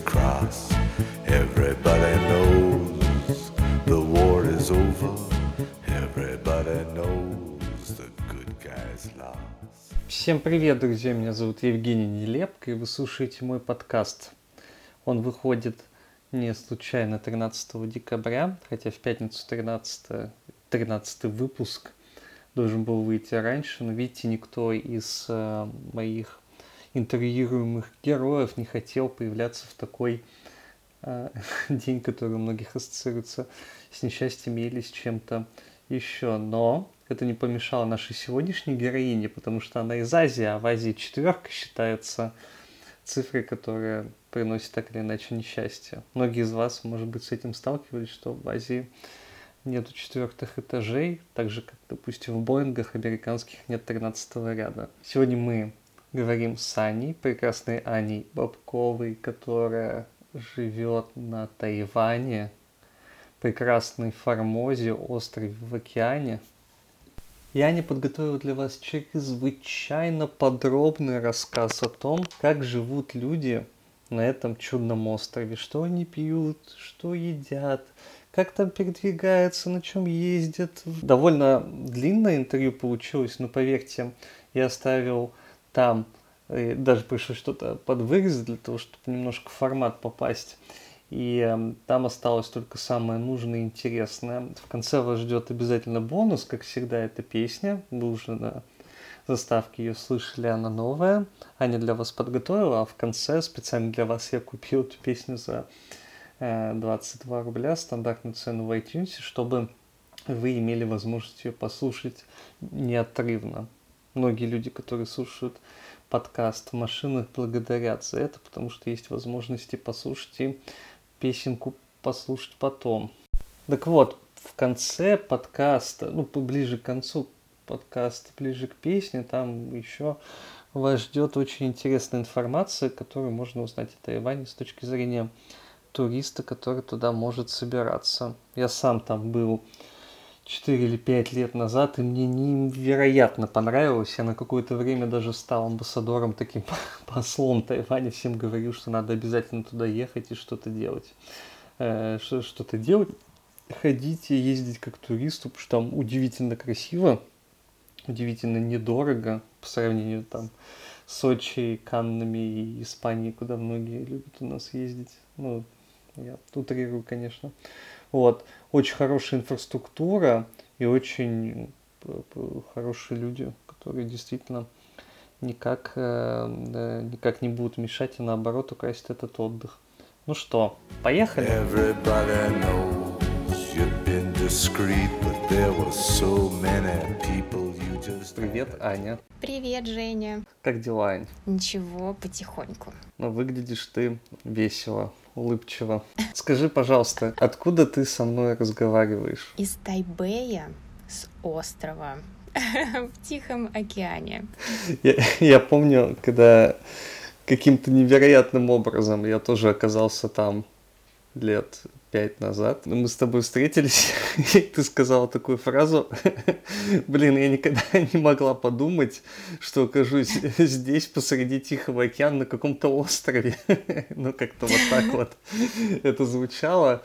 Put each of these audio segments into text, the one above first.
cross. Everybody knows the war is over. Everybody knows the good guys lost. Всем привет, друзья! Меня зовут Евгений Нелепко, и вы слушаете мой подкаст. Он выходит не случайно 13 декабря, хотя в пятницу 13, 13 выпуск должен был выйти раньше, но видите, никто из э, моих интервьюируемых героев не хотел появляться в такой э, день, который у многих ассоциируется с несчастьем или с чем-то еще. Но это не помешало нашей сегодняшней героине, потому что она из Азии, а в Азии четверка считается цифрой, которая приносит так или иначе несчастье. Многие из вас, может быть, с этим сталкивались, что в Азии нету четвертых этажей, так же, как, допустим, в Боингах американских нет 13 ряда. Сегодня мы говорим с Аней, прекрасной Аней Бабковой, которая живет на Тайване, прекрасной Формозе, острове в океане. И Аня подготовила для вас чрезвычайно подробный рассказ о том, как живут люди на этом чудном острове, что они пьют, что едят, как там передвигаются, на чем ездят. Довольно длинное интервью получилось, но поверьте, я оставил там и даже пришлось что-то подвырезать для того, чтобы немножко в формат попасть. И э, там осталось только самое нужное и интересное. В конце вас ждет обязательно бонус, как всегда, эта песня. Вы уже на заставке ее слышали, она новая. Аня для вас подготовила, а в конце специально для вас я купил эту песню за э, 22 рубля, стандартную цену в iTunes, чтобы вы имели возможность ее послушать неотрывно многие люди, которые слушают подкаст в машинах, благодарят за это, потому что есть возможности послушать и песенку послушать потом. Так вот, в конце подкаста, ну, ближе к концу подкаста, ближе к песне, там еще вас ждет очень интересная информация, которую можно узнать о Тайване с точки зрения туриста, который туда может собираться. Я сам там был 4 или 5 лет назад, и мне невероятно понравилось. Я на какое-то время даже стал амбассадором, таким послом Тайваня, всем говорил, что надо обязательно туда ехать и что-то делать. Э, что-то делать, ходить и ездить как туристу, потому что там удивительно красиво, удивительно недорого по сравнению там Сочи, Каннами и Испанией, куда многие любят у нас ездить. Ну, я утрирую, конечно. Вот. Очень хорошая инфраструктура и очень э, хорошие люди, которые действительно никак, э, никак не будут мешать и наоборот украсить этот отдых. Ну что, поехали? Привет, Аня. Привет, Женя. Как дела, Ань? Ничего, потихоньку. Ну, выглядишь ты весело улыбчиво. Скажи, пожалуйста, откуда ты со мной разговариваешь? Из Тайбэя, с острова в Тихом океане. Я, я помню, когда каким-то невероятным образом я тоже оказался там лет пять назад. Мы с тобой встретились, и ты сказала такую фразу. Блин, я никогда не могла подумать, что окажусь здесь, посреди Тихого океана, на каком-то острове. ну, как-то вот так вот это звучало.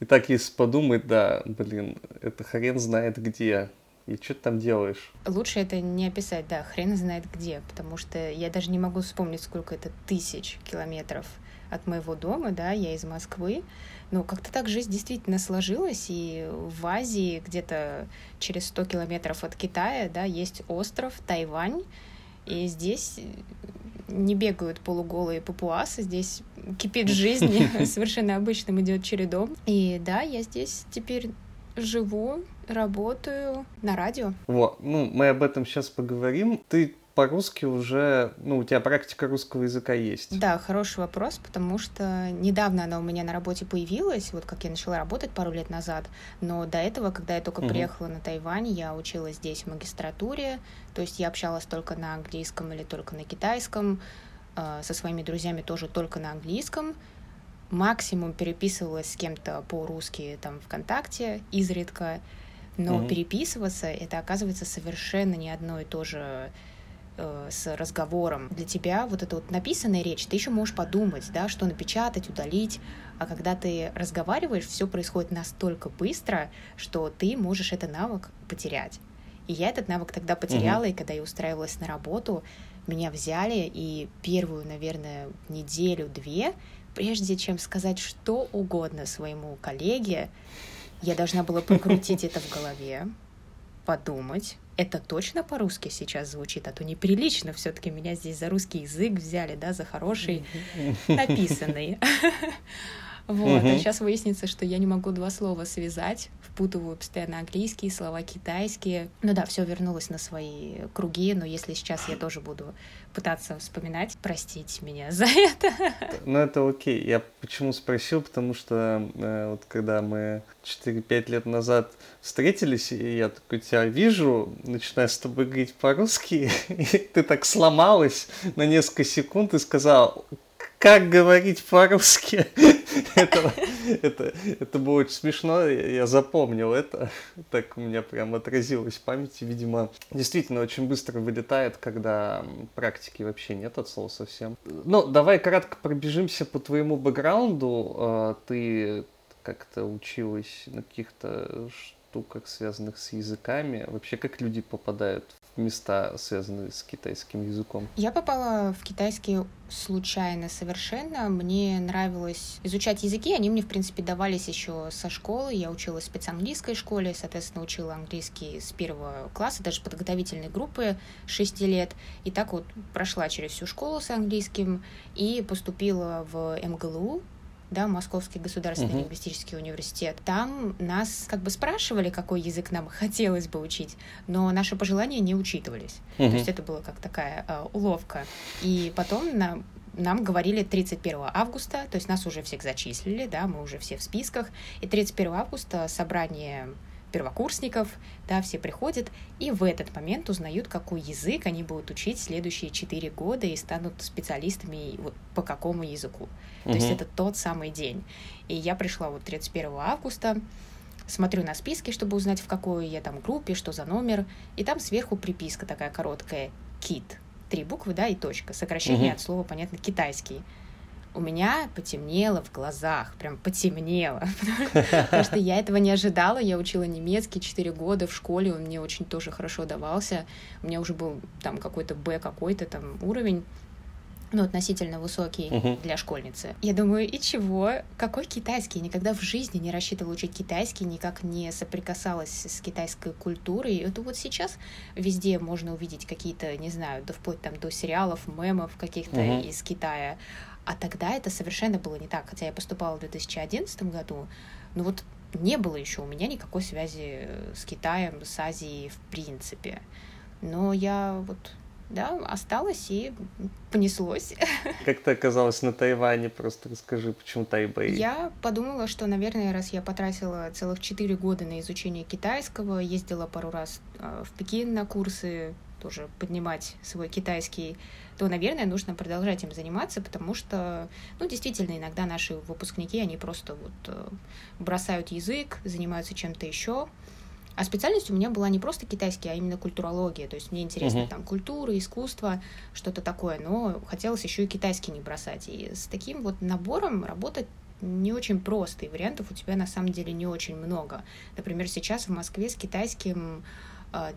И так, если подумать, да, блин, это хрен знает где. И что ты там делаешь? Лучше это не описать, да, хрен знает где, потому что я даже не могу вспомнить, сколько это тысяч километров от моего дома, да, я из Москвы, но как-то так жизнь действительно сложилась, и в Азии, где-то через 100 километров от Китая, да, есть остров Тайвань, и здесь не бегают полуголые папуасы, здесь кипит жизнь, совершенно обычным идет чередом. И да, я здесь теперь живу, работаю на радио. Вот, ну, мы об этом сейчас поговорим. Ты по-русски уже, ну, у тебя практика русского языка есть? Да, хороший вопрос, потому что недавно она у меня на работе появилась, вот как я начала работать пару лет назад, но до этого, когда я только угу. приехала на Тайвань, я училась здесь в магистратуре, то есть я общалась только на английском или только на китайском, э, со своими друзьями тоже только на английском, максимум переписывалась с кем-то по-русски там ВКонтакте изредка, но угу. переписываться это оказывается совершенно не одно и то же э, с разговором. Для тебя вот эта вот написанная речь, ты еще можешь подумать, да, что напечатать, удалить, а когда ты разговариваешь, все происходит настолько быстро, что ты можешь этот навык потерять. И я этот навык тогда потеряла, mm-hmm. и когда я устраивалась на работу, меня взяли, и первую, наверное, неделю-две, прежде чем сказать что угодно своему коллеге, я должна была прокрутить это в голове, подумать, это точно по-русски сейчас звучит, а то неприлично все-таки меня здесь за русский язык взяли, да, за хороший написанный. Вот, а сейчас выяснится, что я не могу два слова связать, впутываю постоянно английские слова, китайские. Ну да, все вернулось на свои круги, но если сейчас я тоже буду пытаться вспоминать, простите меня за это. Ну это окей. Я почему спросил, потому что э, вот когда мы 4-5 лет назад встретились, и я такой тебя вижу, начинаю с тобой говорить по-русски, и ты так сломалась на несколько секунд и сказал, как говорить по-русски. это, это, это было очень смешно, я запомнил это. Так у меня прям отразилось в памяти. Видимо, действительно очень быстро вылетает, когда практики вообще нет от слова совсем. Ну, давай кратко пробежимся по твоему бэкграунду. А, ты как-то училась на каких-то штуках, связанных с языками. Вообще, как люди попадают места, связанные с китайским языком? Я попала в китайский случайно совершенно. Мне нравилось изучать языки. Они мне, в принципе, давались еще со школы. Я училась в спецанглийской школе, соответственно, учила английский с первого класса, даже подготовительной группы 6 лет. И так вот прошла через всю школу с английским и поступила в МГЛУ, да, Московский государственный uh-huh. лингвистический университет. Там нас как бы спрашивали, какой язык нам хотелось бы учить, но наши пожелания не учитывались. Uh-huh. То есть это была как такая э, уловка. И потом на, нам говорили 31 августа, то есть нас уже всех зачислили, да, мы уже все в списках, и 31 августа собрание первокурсников, да, все приходят, и в этот момент узнают, какой язык они будут учить следующие четыре года и станут специалистами вот, по какому языку. Угу. То есть это тот самый день. И я пришла вот 31 августа, смотрю на списки, чтобы узнать, в какой я там группе, что за номер, и там сверху приписка такая короткая «кит». Три буквы, да, и точка. Сокращение угу. от слова, понятно, китайский у меня потемнело в глазах, прям потемнело, потому что я этого не ожидала. Я учила немецкий 4 года в школе, он мне очень тоже хорошо давался. У меня уже был там какой-то Б какой-то там уровень ну, относительно высокий uh-huh. для школьницы. Я думаю, и чего? Какой китайский? Никогда в жизни не рассчитывала учить китайский, никак не соприкасалась с китайской культурой. И это вот сейчас везде можно увидеть какие-то, не знаю, да вплоть там до сериалов, мемов каких-то uh-huh. из Китая. А тогда это совершенно было не так. Хотя я поступала в 2011 году, но вот не было еще у меня никакой связи с Китаем, с Азией в принципе. Но я вот да, осталась и понеслось. Как ты оказалась на Тайване? Просто расскажи, почему Тайбэй? Я подумала, что, наверное, раз я потратила целых четыре года на изучение китайского, ездила пару раз а, в Пекин на курсы, тоже поднимать свой китайский, то, наверное, нужно продолжать им заниматься, потому что, ну, действительно, иногда наши выпускники, они просто вот э, бросают язык, занимаются чем-то еще. А специальность у меня была не просто китайский, а именно культурология. То есть мне интересно uh-huh. там культура, искусство, что-то такое, но хотелось еще и китайский не бросать. И с таким вот набором работать не очень просто, и вариантов у тебя на самом деле не очень много. Например, сейчас в Москве с китайским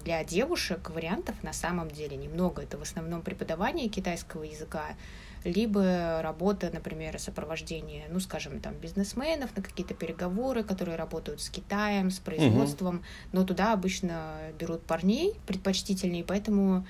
для девушек вариантов на самом деле немного. Это в основном преподавание китайского языка, либо работа, например, сопровождение, ну, скажем, там, бизнесменов на какие-то переговоры, которые работают с Китаем, с производством, угу. но туда обычно берут парней предпочтительнее, поэтому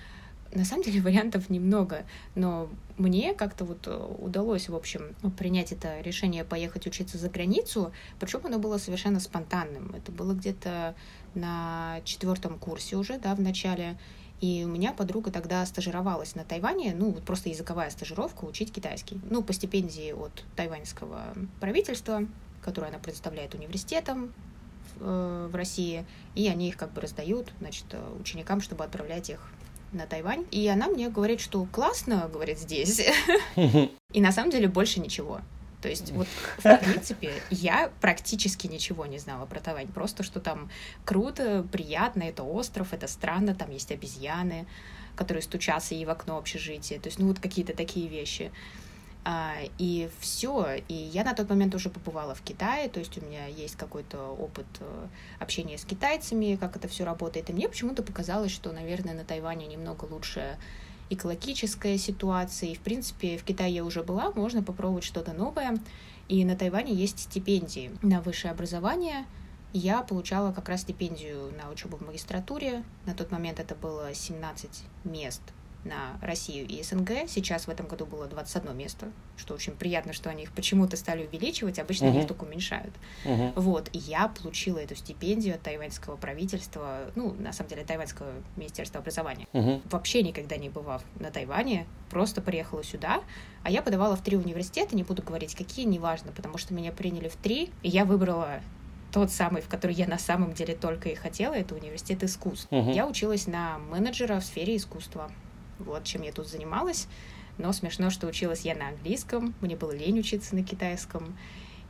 на самом деле вариантов немного, но мне как-то вот удалось, в общем, принять это решение поехать учиться за границу, причем оно было совершенно спонтанным. Это было где-то на четвертом курсе уже, да, в начале. И у меня подруга тогда стажировалась на Тайване, ну, вот просто языковая стажировка, учить китайский. Ну, по стипендии от тайваньского правительства, которое она представляет университетом в, э, в России, и они их как бы раздают, значит, ученикам, чтобы отправлять их на Тайвань. И она мне говорит, что классно, говорит, здесь. И на самом деле больше ничего. То есть вот, в принципе, я практически ничего не знала про Тайвань. Просто, что там круто, приятно, это остров, это странно, там есть обезьяны. который стучался ей в окно общежития. То есть, ну, вот какие-то такие вещи. А, и все. И я на тот момент уже побывала в Китае, то есть у меня есть какой-то опыт э, общения с китайцами, как это все работает. И мне почему-то показалось, что, наверное, на Тайване немного лучше экологическая ситуация. И, в принципе, в Китае я уже была, можно попробовать что-то новое. И на Тайване есть стипендии на высшее образование. Я получала как раз стипендию на учебу в магистратуре. На тот момент это было 17 мест на Россию и СНГ. Сейчас в этом году было 21 место, что очень приятно, что они их почему-то стали увеличивать, обычно uh-huh. их только уменьшают. Uh-huh. Вот, и я получила эту стипендию от тайваньского правительства, ну, на самом деле, тайваньского министерства образования. Uh-huh. Вообще никогда не бывав на Тайване, просто приехала сюда, а я подавала в три университета, не буду говорить какие, неважно, потому что меня приняли в три, и я выбрала тот самый, в который я на самом деле только и хотела, это университет искусств. Uh-huh. Я училась на менеджера в сфере искусства. Вот чем я тут занималась. Но смешно, что училась я на английском, мне было лень учиться на китайском.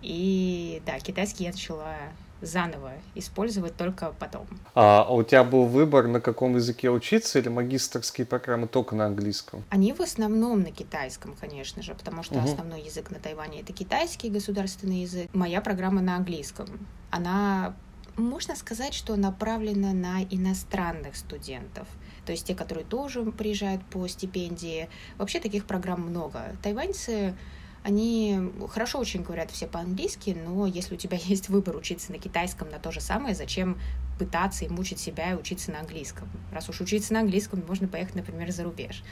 И да, китайский я начала заново использовать только потом. А, у тебя был выбор, на каком языке учиться, или магистрские программы только на английском? Они в основном на китайском, конечно же, потому что угу. основной язык на Тайване это китайский государственный язык. Моя программа на английском. Она, можно сказать, что направлена на иностранных студентов то есть те, которые тоже приезжают по стипендии. Вообще таких программ много. Тайваньцы они хорошо очень говорят все по-английски, но если у тебя есть выбор учиться на китайском на то же самое, зачем пытаться и мучить себя и учиться на английском? Раз уж учиться на английском, можно поехать, например, за рубеж.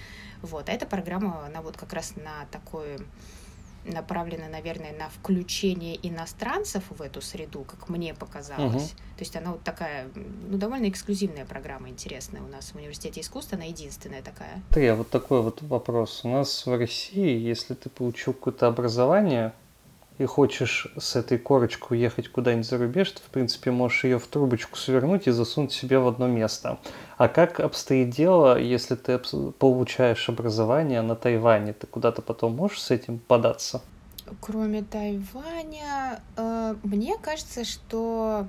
Вот, а эта программа, она вот как раз на такой направлена, наверное, на включение иностранцев в эту среду, как мне показалось. Угу. То есть она вот такая, ну, довольно эксклюзивная программа, интересная у нас в университете искусства, она единственная такая. Ты, а вот такой вот вопрос. У нас в России, если ты получил какое-то образование, и хочешь с этой корочкой уехать куда-нибудь за рубеж, ты, в принципе, можешь ее в трубочку свернуть и засунуть себе в одно место. А как обстоит дело, если ты получаешь образование на Тайване? Ты куда-то потом можешь с этим податься? Кроме Тайваня, э, мне кажется, что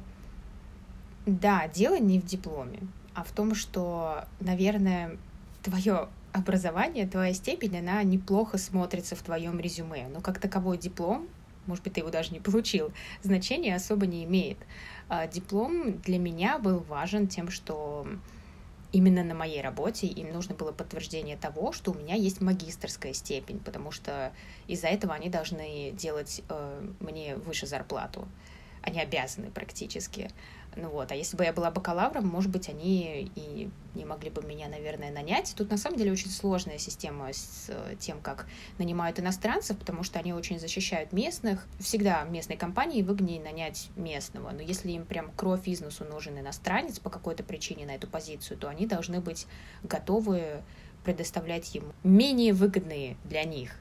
да, дело не в дипломе, а в том, что, наверное, твое образование, твоя степень, она неплохо смотрится в твоем резюме. Но как таковой диплом может быть, ты его даже не получил, значения особо не имеет. А диплом для меня был важен тем, что именно на моей работе им нужно было подтверждение того, что у меня есть магистрская степень, потому что из-за этого они должны делать э, мне выше зарплату. Они обязаны практически. Ну вот, а если бы я была бакалавром, может быть, они и не могли бы меня, наверное, нанять. Тут на самом деле очень сложная система с э, тем, как нанимают иностранцев, потому что они очень защищают местных. Всегда местной компании выгоднее нанять местного, но если им прям кровь из носу нужен иностранец по какой-то причине на эту позицию, то они должны быть готовы предоставлять ему менее выгодные для них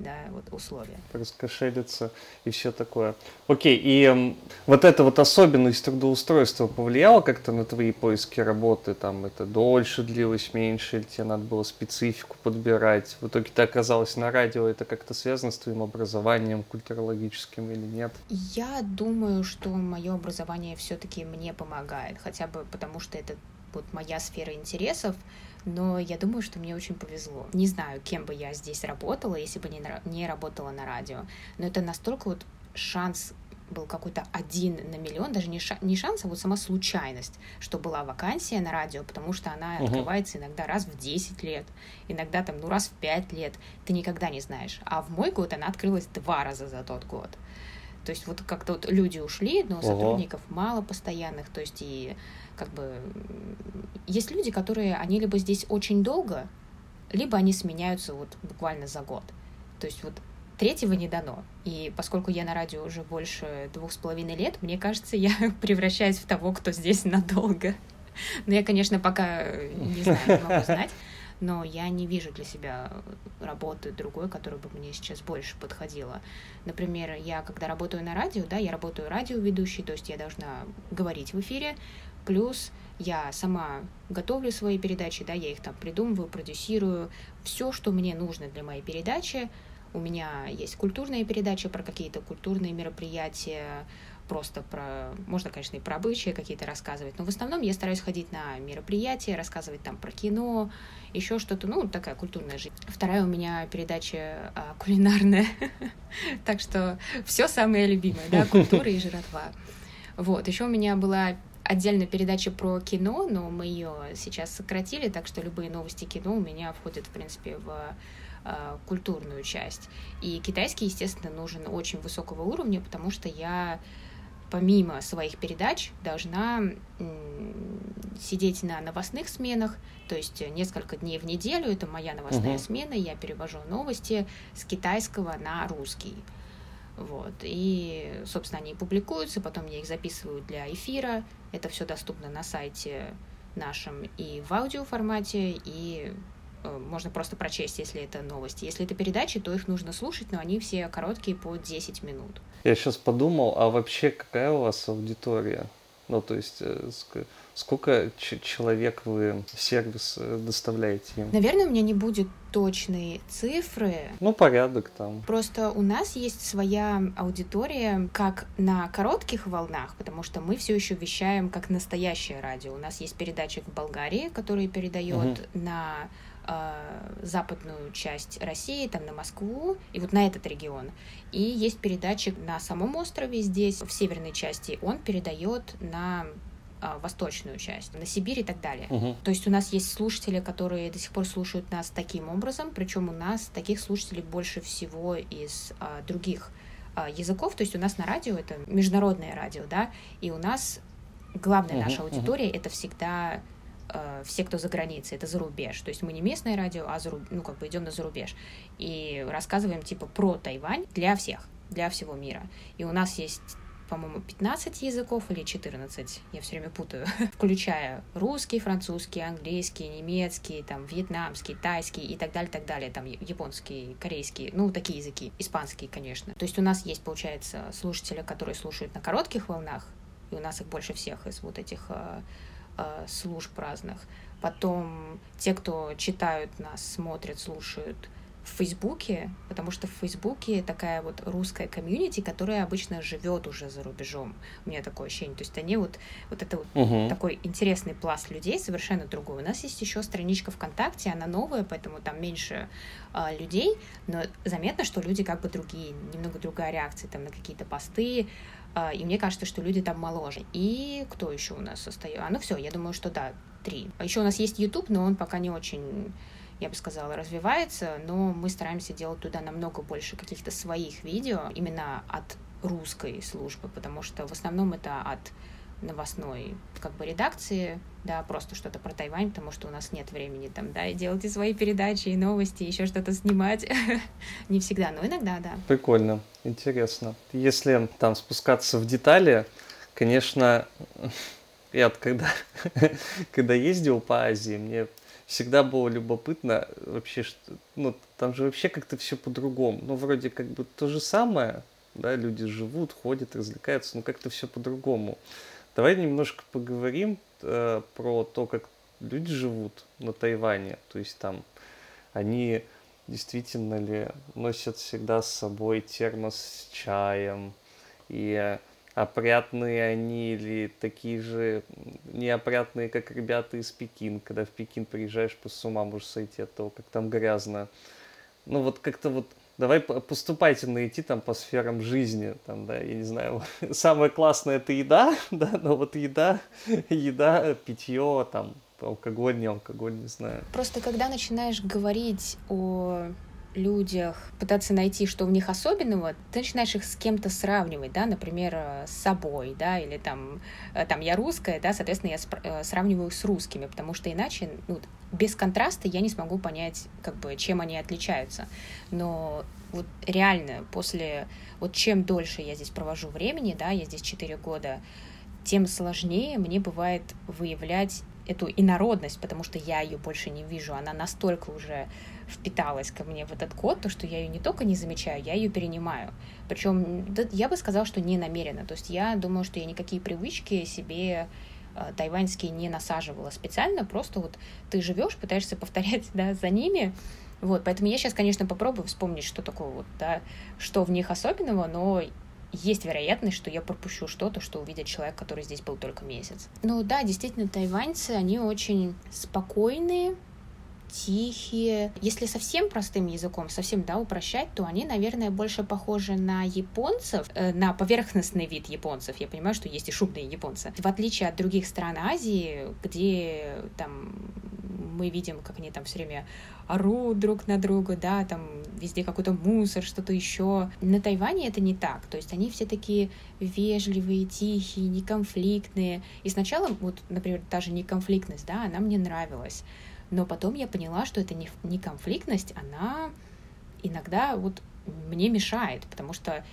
да, вот условия. Раскошелиться и все такое. Окей, и э, вот эта вот особенность трудоустройства повлияла как-то на твои поиски работы? Там это дольше длилось, меньше, или тебе надо было специфику подбирать? В итоге ты оказалась на радио, это как-то связано с твоим образованием культурологическим или нет? Я думаю, что мое образование все-таки мне помогает, хотя бы потому что это вот моя сфера интересов, но я думаю, что мне очень повезло. Не знаю, кем бы я здесь работала, если бы не, не работала на радио, но это настолько вот шанс был какой-то один на миллион, даже не, ша не шанс, а вот сама случайность, что была вакансия на радио, потому что она uh-huh. открывается иногда раз в 10 лет, иногда там, ну, раз в 5 лет, ты никогда не знаешь. А в мой год она открылась два раза за тот год. То есть вот как-то вот люди ушли, но сотрудников uh-huh. мало постоянных, то есть и как бы есть люди, которые, они либо здесь очень долго, либо они сменяются вот буквально за год. То есть вот третьего не дано. И поскольку я на радио уже больше двух с половиной лет, мне кажется, я превращаюсь в того, кто здесь надолго. Но я, конечно, пока не знаю, не могу знать, но я не вижу для себя работы другой, которая бы мне сейчас больше подходила. Например, я когда работаю на радио, да, я работаю радиоведущей, то есть я должна говорить в эфире, Плюс я сама готовлю свои передачи, да, я их там придумываю, продюсирую. Все, что мне нужно для моей передачи. У меня есть культурные передачи про какие-то культурные мероприятия, просто про... Можно, конечно, и про обычаи какие-то рассказывать, но в основном я стараюсь ходить на мероприятия, рассказывать там про кино, еще что-то, ну, такая культурная жизнь. Вторая у меня передача а, кулинарная, так что все самое любимое, да, культура и жратва. Вот, еще у меня была отдельная передача про кино, но мы ее сейчас сократили, так что любые новости кино у меня входят, в принципе, в э, культурную часть. И китайский, естественно, нужен очень высокого уровня, потому что я помимо своих передач должна сидеть на новостных сменах, то есть несколько дней в неделю, это моя новостная uh-huh. смена, я перевожу новости с китайского на русский. Вот. И, собственно, они публикуются, потом я их записываю для эфира. Это все доступно на сайте нашем и в аудиоформате, и э, можно просто прочесть, если это новости. Если это передачи, то их нужно слушать, но они все короткие по 10 минут. Я сейчас подумал, а вообще какая у вас аудитория? Ну, то есть э, сколько человек вы сервис э, доставляете им? Наверное, у меня не будет точные цифры. Ну, порядок там. Просто у нас есть своя аудитория как на коротких волнах, потому что мы все еще вещаем как настоящее радио. У нас есть передатчик в Болгарии, который передает угу. на э, западную часть России, там на Москву, и вот на этот регион. И есть передатчик на самом острове здесь, в северной части, он передает на восточную часть, на Сибирь и так далее. Угу. То есть у нас есть слушатели, которые до сих пор слушают нас таким образом, причем у нас таких слушателей больше всего из а, других а, языков. То есть у нас на радио это международное радио, да, и у нас главная угу, наша аудитория угу. это всегда а, все, кто за границей, это за рубеж. То есть мы не местное радио, а за, ну, как бы идем на зарубеж. И рассказываем типа про Тайвань для всех, для всего мира. И у нас есть по-моему, 15 языков или 14, я все время путаю, включая русский, французский, английский, немецкий, там, вьетнамский, тайский и так далее, так далее, там, японский, корейский, ну, такие языки, испанский, конечно. То есть у нас есть, получается, слушатели, которые слушают на коротких волнах, и у нас их больше всех из вот этих э, э, служб разных. Потом те, кто читают нас, смотрят, слушают в Фейсбуке, потому что в Фейсбуке такая вот русская комьюнити, которая обычно живет уже за рубежом. У меня такое ощущение. То есть они вот, вот это вот угу. такой интересный пласт людей, совершенно другой. У нас есть еще страничка ВКонтакте, она новая, поэтому там меньше а, людей, но заметно, что люди как бы другие, немного другая реакция там на какие-то посты, а, и мне кажется, что люди там моложе. И кто еще у нас остается? А, ну все, я думаю, что да, три. А еще у нас есть YouTube, но он пока не очень я бы сказала, развивается, но мы стараемся делать туда намного больше каких-то своих видео именно от русской службы, потому что в основном это от новостной как бы редакции, да, просто что-то про Тайвань, потому что у нас нет времени там, да, и делать и свои передачи, и новости, еще что-то снимать. Не всегда, но иногда, да. Прикольно, интересно. Если там спускаться в детали, конечно, я когда, когда ездил по Азии, мне всегда было любопытно вообще, что, ну, там же вообще как-то все по-другому. Ну, вроде как бы то же самое, да, люди живут, ходят, развлекаются, но как-то все по-другому. Давай немножко поговорим э, про то, как люди живут на Тайване. То есть там они действительно ли носят всегда с собой термос с чаем и опрятные они или такие же неопрятные, как ребята из Пекин. Когда в Пекин приезжаешь, по с ума можешь сойти от того, как там грязно. Ну вот как-то вот давай поступайте найти там по сферам жизни, там, да, я не знаю, самое классное это еда, да, но вот еда, еда, питье, там, алкоголь, не алкоголь, не знаю. Просто когда начинаешь говорить о людях, пытаться найти, что в них особенного, ты начинаешь их с кем-то сравнивать, да, например, э, с собой, да, или там, э, там я русская, да, соответственно, я э, сравниваю с русскими, потому что иначе, ну, без контраста я не смогу понять, как бы, чем они отличаются. Но вот реально после, вот чем дольше я здесь провожу времени, да, я здесь 4 года, тем сложнее мне бывает выявлять эту инородность, потому что я ее больше не вижу, она настолько уже впиталась ко мне в этот код, то, что я ее не только не замечаю, я ее перенимаю. Причем я бы сказала, что не намеренно. То есть я думаю, что я никакие привычки себе э, тайваньские не насаживала специально, просто вот ты живешь, пытаешься повторять да, за ними, вот, поэтому я сейчас, конечно, попробую вспомнить, что такое вот, да, что в них особенного, но есть вероятность, что я пропущу что-то, что увидит человек, который здесь был только месяц. Ну да, действительно, тайваньцы, они очень спокойные, тихие. Если совсем простым языком, совсем, да, упрощать, то они, наверное, больше похожи на японцев, э, на поверхностный вид японцев. Я понимаю, что есть и шумные японцы. В отличие от других стран Азии, где там мы видим, как они там все время орут друг на друга, да, там везде какой-то мусор, что-то еще. На Тайване это не так. То есть они все такие вежливые, тихие, неконфликтные. И сначала, вот, например, та же неконфликтность, да, она мне нравилась. Но потом я поняла, что это не, не конфликтность, она иногда вот мне мешает, потому что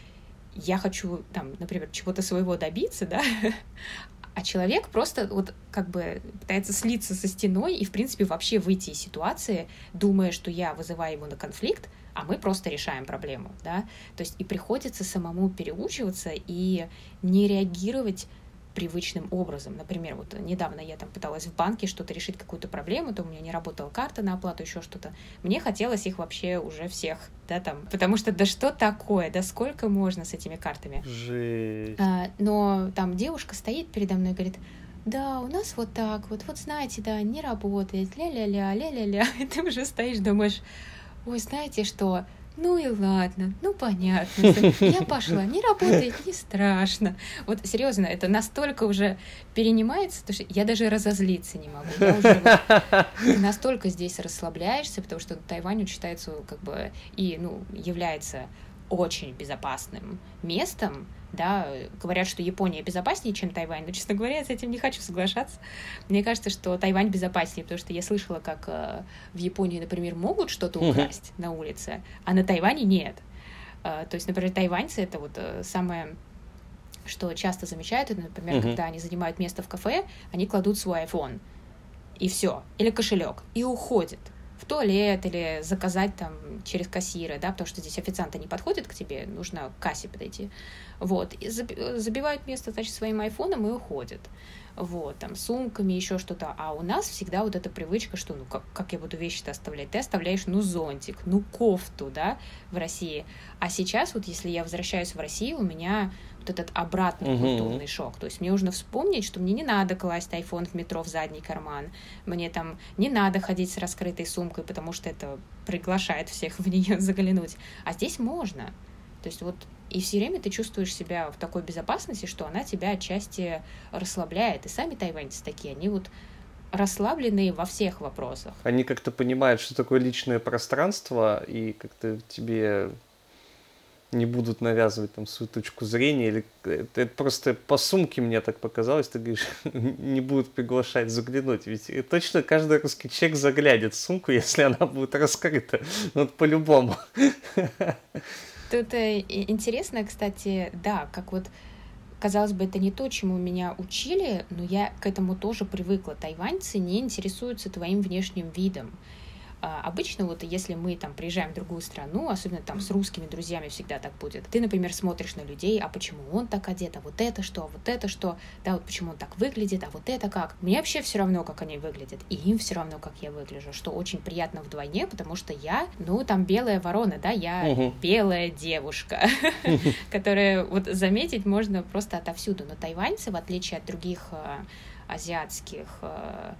я хочу, там, например, чего-то своего добиться, да, а человек просто вот как бы пытается слиться со стеной и, в принципе, вообще выйти из ситуации, думая, что я вызываю его на конфликт, а мы просто решаем проблему, да, то есть и приходится самому переучиваться и не реагировать привычным образом. Например, вот недавно я там пыталась в банке что-то решить, какую-то проблему, то у меня не работала карта на оплату, еще что-то. Мне хотелось их вообще уже всех, да, там, потому что да что такое, да сколько можно с этими картами? Жесть. А, но там девушка стоит передо мной и говорит, да, у нас вот так вот, вот знаете, да, не работает, ля-ля-ля, ля-ля-ля, и ты уже стоишь, думаешь, ой, знаете что, ну и ладно, ну понятно. Я пошла, не работает, не страшно. Вот серьезно, это настолько уже перенимается, что я даже разозлиться не могу. Я уже вот, настолько здесь расслабляешься, потому что Тайвань считается как бы и ну является очень безопасным местом, да, говорят, что Япония безопаснее, чем Тайвань, но, честно говоря, я с этим не хочу соглашаться. Мне кажется, что Тайвань безопаснее, потому что я слышала, как э, в Японии, например, могут что-то украсть на улице, а на Тайване нет. Э, то есть, например, тайваньцы — это вот э, самое что часто замечают, это, например, uh-huh. когда они занимают место в кафе, они кладут свой iPhone, и все, или кошелек, и уходят в туалет или заказать там через кассира, да, потому что здесь официанты не подходят к тебе, нужно к кассе подойти. Вот, и забивают место, значит, своим айфоном и уходят. Вот, там, сумками, еще что-то. А у нас всегда вот эта привычка, что, ну, как, как я буду вещи-то оставлять? Ты оставляешь, ну, зонтик, ну, кофту, да, в России. А сейчас, вот, если я возвращаюсь в Россию, у меня вот этот обратный угу. культурный шок. То есть мне нужно вспомнить, что мне не надо класть iPhone в метро в задний карман. Мне там не надо ходить с раскрытой сумкой, потому что это приглашает всех в нее заглянуть. А здесь можно. То есть вот и все время ты чувствуешь себя в такой безопасности, что она тебя отчасти расслабляет. И сами тайваньцы такие, они вот расслабленные во всех вопросах. Они как-то понимают, что такое личное пространство, и как-то тебе не будут навязывать там свою точку зрения, или это, это просто по сумке мне так показалось, ты говоришь, не будут приглашать заглянуть, ведь точно каждый русский человек заглянет в сумку, если она будет раскрыта, ну, вот по-любому. Тут э, интересно, кстати, да, как вот казалось бы, это не то, чему меня учили, но я к этому тоже привыкла. Тайваньцы не интересуются твоим внешним видом. А, обычно вот если мы там приезжаем в другую страну, особенно там с русскими друзьями всегда так будет, ты, например, смотришь на людей, а почему он так одет, а вот это что, а вот это что, да, вот почему он так выглядит, а вот это как. Мне вообще все равно, как они выглядят, и им все равно, как я выгляжу, что очень приятно вдвойне, потому что я, ну, там белая ворона, да, я угу. белая девушка, которая вот заметить можно просто отовсюду. Но тайваньцы, в отличие от других э, азиатских э,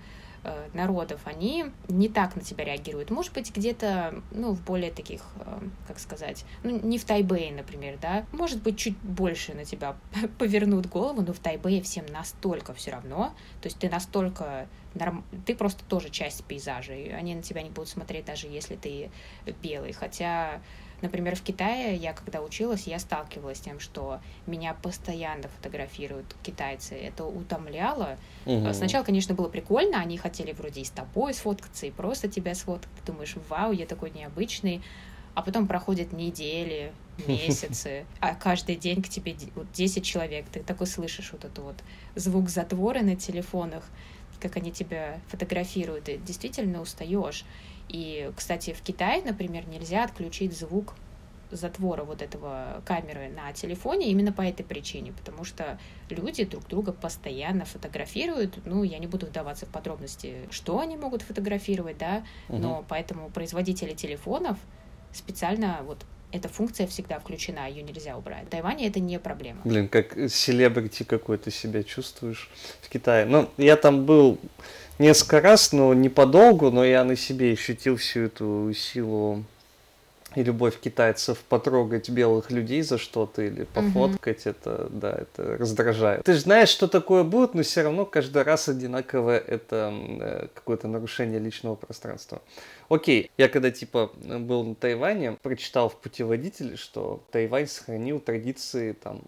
народов, они не так на тебя реагируют. Может быть, где-то, ну, в более таких, э, как сказать, ну, не в Тайбэе, например, да, может быть, чуть больше на тебя повернут голову, но в Тайбэе всем настолько все равно, то есть ты настолько норм... ты просто тоже часть пейзажа, и они на тебя не будут смотреть, даже если ты белый, хотя Например, в Китае я когда училась, я сталкивалась с тем, что меня постоянно фотографируют китайцы. Это утомляло. Угу. Сначала, конечно, было прикольно, они хотели вроде и с тобой сфоткаться, и просто тебя сфоткать. Ты думаешь, вау, я такой необычный. А потом проходят недели, месяцы, а каждый день к тебе вот 10 человек. Ты такой слышишь вот этот вот звук затвора на телефонах, как они тебя фотографируют, и действительно устаешь. И, кстати, в Китае, например, нельзя отключить звук затвора вот этого камеры на телефоне именно по этой причине, потому что люди друг друга постоянно фотографируют. Ну, я не буду вдаваться в подробности, что они могут фотографировать, да, угу. но поэтому производители телефонов специально вот эта функция всегда включена, ее нельзя убрать. В Тайване это не проблема. Блин, как селебрити какой-то себя чувствуешь в Китае. Ну, я там был несколько раз, но не подолгу, но я на себе ощутил всю эту силу и любовь китайцев потрогать белых людей за что-то или пофоткать, mm-hmm. это, да, это раздражает. Ты же знаешь, что такое будет, но все равно каждый раз одинаково это э, какое-то нарушение личного пространства. Окей, я когда типа был на Тайване, прочитал в путеводителе, что Тайвань сохранил традиции там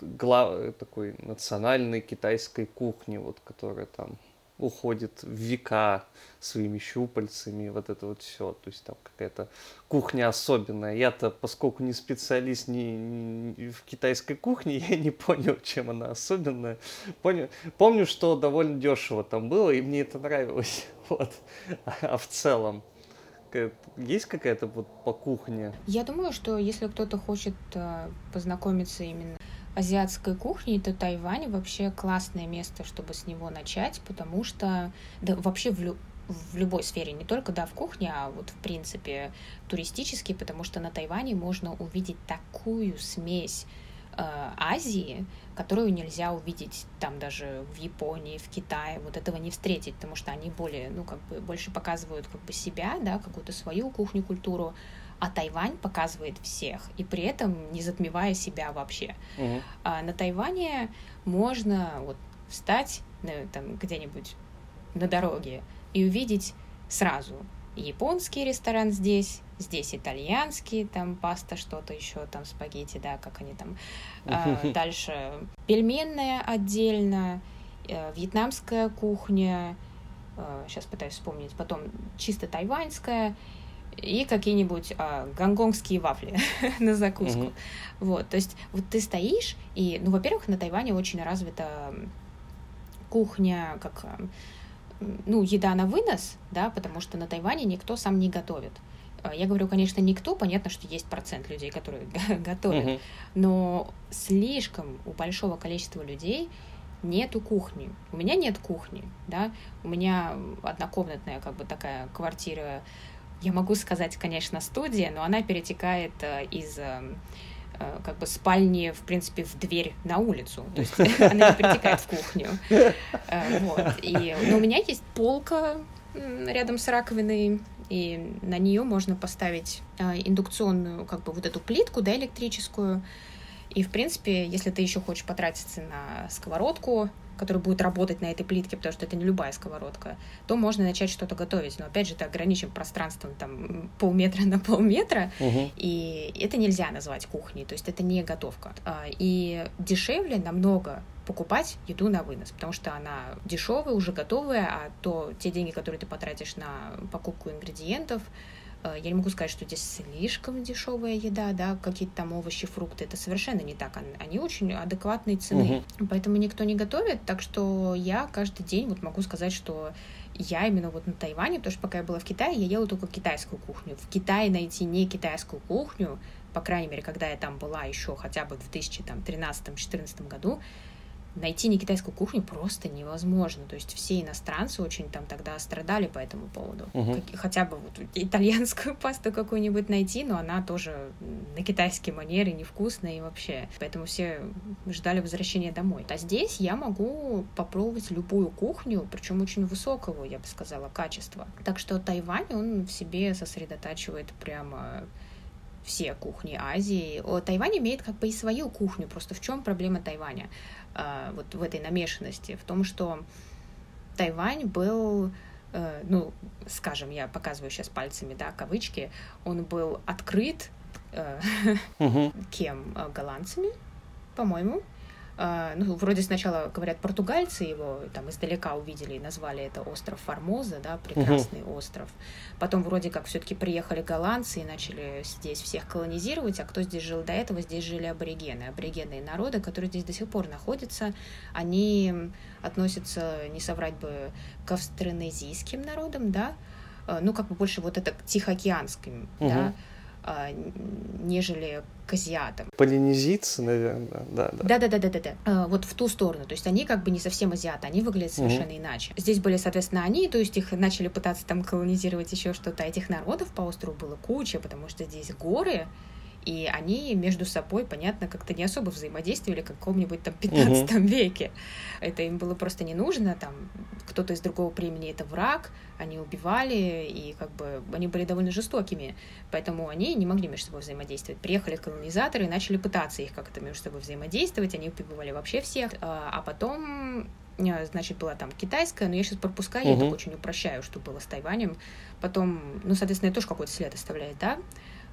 глав... такой национальной китайской кухни, вот которая там уходит в века своими щупальцами, вот это вот все. То есть там какая-то кухня особенная. Я-то, поскольку не специалист не, не в китайской кухне, я не понял, чем она особенная. Понял, помню, что довольно дешево там было, и мне это нравилось. Вот. А в целом, есть какая-то вот по кухне? Я думаю, что если кто-то хочет э, познакомиться именно азиатской кухни, то Тайвань вообще классное место, чтобы с него начать, потому что да, вообще в, лю в любой сфере, не только да, в кухне, а вот в принципе туристически, потому что на Тайване можно увидеть такую смесь э, Азии, которую нельзя увидеть там даже в Японии, в Китае, вот этого не встретить, потому что они более, ну, как бы больше показывают как бы себя, да, какую-то свою кухню, культуру, а Тайвань показывает всех, и при этом не затмевая себя вообще. Угу. А на Тайване можно вот встать ну, там где-нибудь на дороге и увидеть сразу японский ресторан здесь, здесь итальянский, там паста, что-то еще, там спагетти, да, как они там. А, дальше пельменная отдельно, э, вьетнамская кухня, сейчас э, пытаюсь вспомнить, потом чисто тайваньская, и какие-нибудь а, гонконгские вафли на закуску. Mm-hmm. Вот, то есть вот ты стоишь, и, ну, во-первых, на Тайване очень развита кухня, как, ну, еда на вынос, да, потому что на Тайване никто сам не готовит. А, я говорю, конечно, никто, понятно, что есть процент людей, которые готовят, mm-hmm. но слишком у большого количества людей нету кухни. У меня нет кухни, да, у меня однокомнатная как бы такая квартира я могу сказать, конечно, студия, но она перетекает э, из э, э, как бы спальни, в принципе, в дверь на улицу. То есть она не перетекает в кухню. Вот. И, но у меня есть полка рядом с раковиной, и на нее можно поставить индукционную, как бы вот эту плитку, да, электрическую. И, в принципе, если ты еще хочешь потратиться на сковородку, который будет работать на этой плитке, потому что это не любая сковородка, то можно начать что-то готовить. Но опять же, ты ограничен пространством там полметра на полметра, угу. и это нельзя назвать кухней, то есть это не готовка. А, и дешевле намного покупать еду на вынос, потому что она дешевая, уже готовая, а то те деньги, которые ты потратишь на покупку ингредиентов, я не могу сказать, что здесь слишком дешевая еда, да, какие-то там овощи, фрукты. Это совершенно не так. Они очень адекватной цены. Угу. Поэтому никто не готовит. Так что я каждый день вот могу сказать, что я именно вот на Тайване, потому что пока я была в Китае, я ела только китайскую кухню. В Китае найти не китайскую кухню, по крайней мере, когда я там была еще хотя бы в 2013-2014 году, найти не китайскую кухню просто невозможно. То есть все иностранцы очень там тогда страдали по этому поводу. Угу. Как, хотя бы вот итальянскую пасту какую-нибудь найти, но она тоже на китайский манере невкусная и вообще. Поэтому все ждали возвращения домой. А здесь я могу попробовать любую кухню, причем очень высокого, я бы сказала, качества. Так что Тайвань, он в себе сосредотачивает прямо все кухни Азии. О, Тайвань имеет как бы и свою кухню. Просто в чем проблема Тайваня? А, вот в этой намешанности? В том, что Тайвань был э, ну, скажем, я показываю сейчас пальцами, да, кавычки, он был открыт э, угу. кем? Голландцами, по-моему, ну, вроде сначала, говорят, португальцы его там издалека увидели и назвали это остров Формоза, да, прекрасный угу. остров. Потом вроде как все-таки приехали голландцы и начали здесь всех колонизировать, а кто здесь жил до этого? Здесь жили аборигены, аборигенные народы, которые здесь до сих пор находятся. Они относятся, не соврать бы, к австронезийским народам, да, а, ну, как бы больше вот это к Тихоокеанским, угу. да, а, нежели к азиатам. Полинезийцы, наверное, да, да. Да, да, да, да, да, да. Вот в ту сторону. То есть они как бы не совсем азиаты, они выглядят совершенно угу. иначе. Здесь были, соответственно, они, то есть их начали пытаться там колонизировать еще что-то. Этих народов по острову было куча, потому что здесь горы, и они между собой, понятно, как-то не особо взаимодействовали, как в каком-нибудь там 15 угу. веке. Это им было просто не нужно, там кто-то из другого племени это враг, они убивали, и как бы они были довольно жестокими, поэтому они не могли между собой взаимодействовать. Приехали колонизаторы и начали пытаться их как-то между собой взаимодействовать, они убивали вообще всех, а, а потом э, значит, была там китайская, но я сейчас пропускаю, uh-huh. я так очень упрощаю, что было с Тайванем. Потом, ну, соответственно, это тоже какой-то след оставляет, да.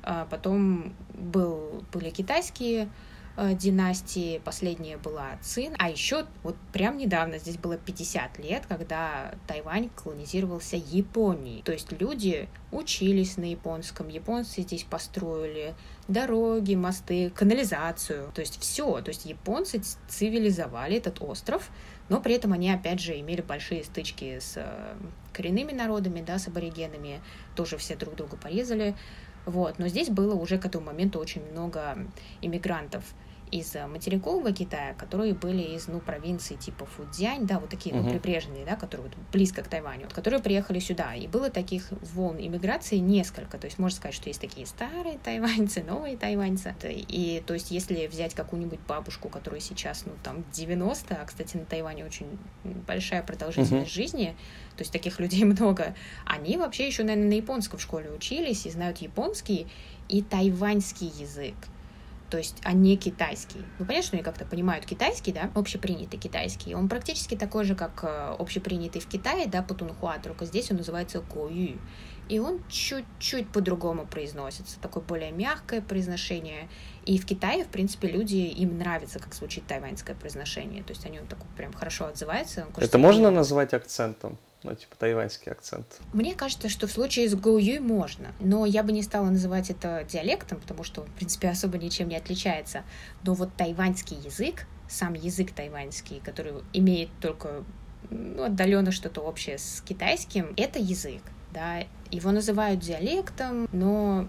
А потом был, были китайские э, династии, последняя была Цин, а еще вот прям недавно, здесь было 50 лет, когда Тайвань колонизировался Японией. То есть люди учились на японском, японцы здесь построили дороги, мосты, канализацию, то есть все. То есть японцы цивилизовали этот остров, но при этом они, опять же, имели большие стычки с э, коренными народами, да, с аборигенами, тоже все друг друга порезали. Вот. Но здесь было уже к этому моменту очень много иммигрантов из э, материкового Китая, которые были из, ну, провинций типа Фудзянь, да, вот такие, uh-huh. ну, прибрежные, да, которые вот близко к Тайваню, вот, которые приехали сюда. И было таких волн иммиграции несколько. То есть можно сказать, что есть такие старые тайваньцы, новые тайваньцы. И, то есть, если взять какую-нибудь бабушку, которая сейчас, ну, там, 90, а, кстати, на Тайване очень большая продолжительность uh-huh. жизни, то есть таких людей много, они вообще еще, наверное, на японском в школе учились и знают японский и тайваньский язык. То есть, а не китайский. Ну, понятно, что они как-то понимают китайский, да, общепринятый китайский. Он практически такой же, как э, общепринятый в Китае, да, путунхуа, только здесь он называется гою. И он чуть-чуть по-другому произносится, такое более мягкое произношение. И в Китае, в принципе, люди, им нравится, как звучит тайваньское произношение. То есть они вот так прям хорошо отзываются. Это можно назвать акцентом? Ну, типа тайваньский акцент. Мне кажется, что в случае с Гоуюй можно, но я бы не стала называть это диалектом, потому что в принципе, особо ничем не отличается. Но вот тайваньский язык, сам язык тайваньский, который имеет только ну, отдаленно что-то общее с китайским, это язык. Да, его называют диалектом, но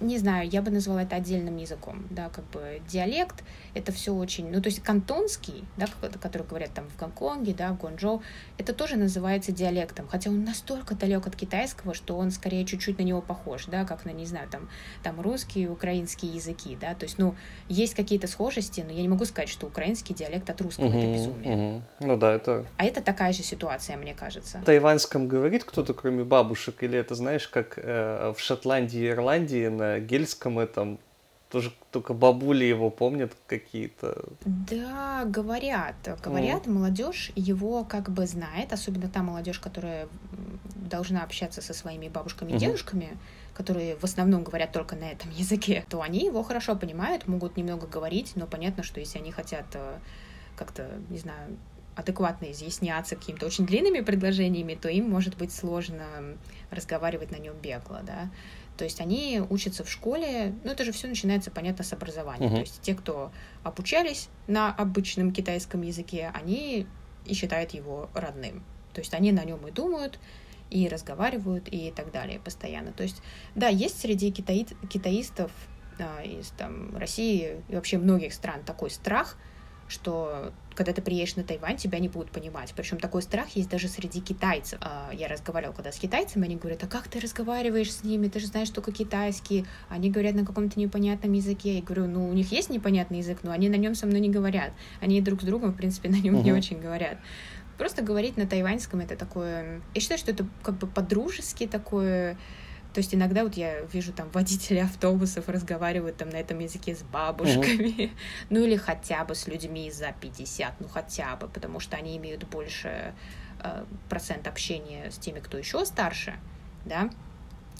не знаю, я бы назвала это отдельным языком, да, как бы диалект, это все очень, ну, то есть кантонский, да, который говорят там в Гонконге, да, в это тоже называется диалектом, хотя он настолько далек от китайского, что он скорее чуть-чуть на него похож, да, как на, не знаю, там, там русские, украинские языки, да, то есть, ну, есть какие-то схожести, но я не могу сказать, что украинский диалект от русского угу, это безумие. Угу. Ну да, это... А это такая же ситуация, мне кажется. В тайваньском говорит кто-то, кроме бабушек, или это, знаешь, как э, в Шотландии и Ирландии на гельском этом тоже только бабули его помнят какие-то. Да, говорят. Говорят, mm. молодежь его как бы знает, особенно та молодежь, которая должна общаться со своими бабушками и mm-hmm. дедушками, которые в основном говорят только на этом языке, то они его хорошо понимают, могут немного говорить, но понятно, что если они хотят э, как-то, не знаю, адекватно изъясняться какими-то очень длинными предложениями, то им может быть сложно разговаривать на нем бегло, да. То есть они учатся в школе, ну это же все начинается, понятно, с образования. Uh-huh. То есть те, кто обучались на обычном китайском языке, они и считают его родным. То есть они на нем и думают, и разговаривают, и так далее постоянно. То есть, да, есть среди китаи, китаистов а, из там, России и вообще многих стран такой страх, что когда ты приедешь на Тайвань, тебя не будут понимать. Причем такой страх есть даже среди китайцев. А, я разговаривала когда с китайцами, они говорят, а как ты разговариваешь с ними? Ты же знаешь только китайский. Они говорят на каком-то непонятном языке. Я говорю, ну, у них есть непонятный язык, но они на нем со мной не говорят. Они друг с другом, в принципе, на нем uh-huh. не очень говорят. Просто говорить на тайваньском это такое... Я считаю, что это как бы по-дружески такое то есть иногда вот я вижу там водители автобусов разговаривают там на этом языке с бабушками, uh-huh. ну или хотя бы с людьми за 50, ну хотя бы, потому что они имеют больше э, процент общения с теми, кто еще старше, да,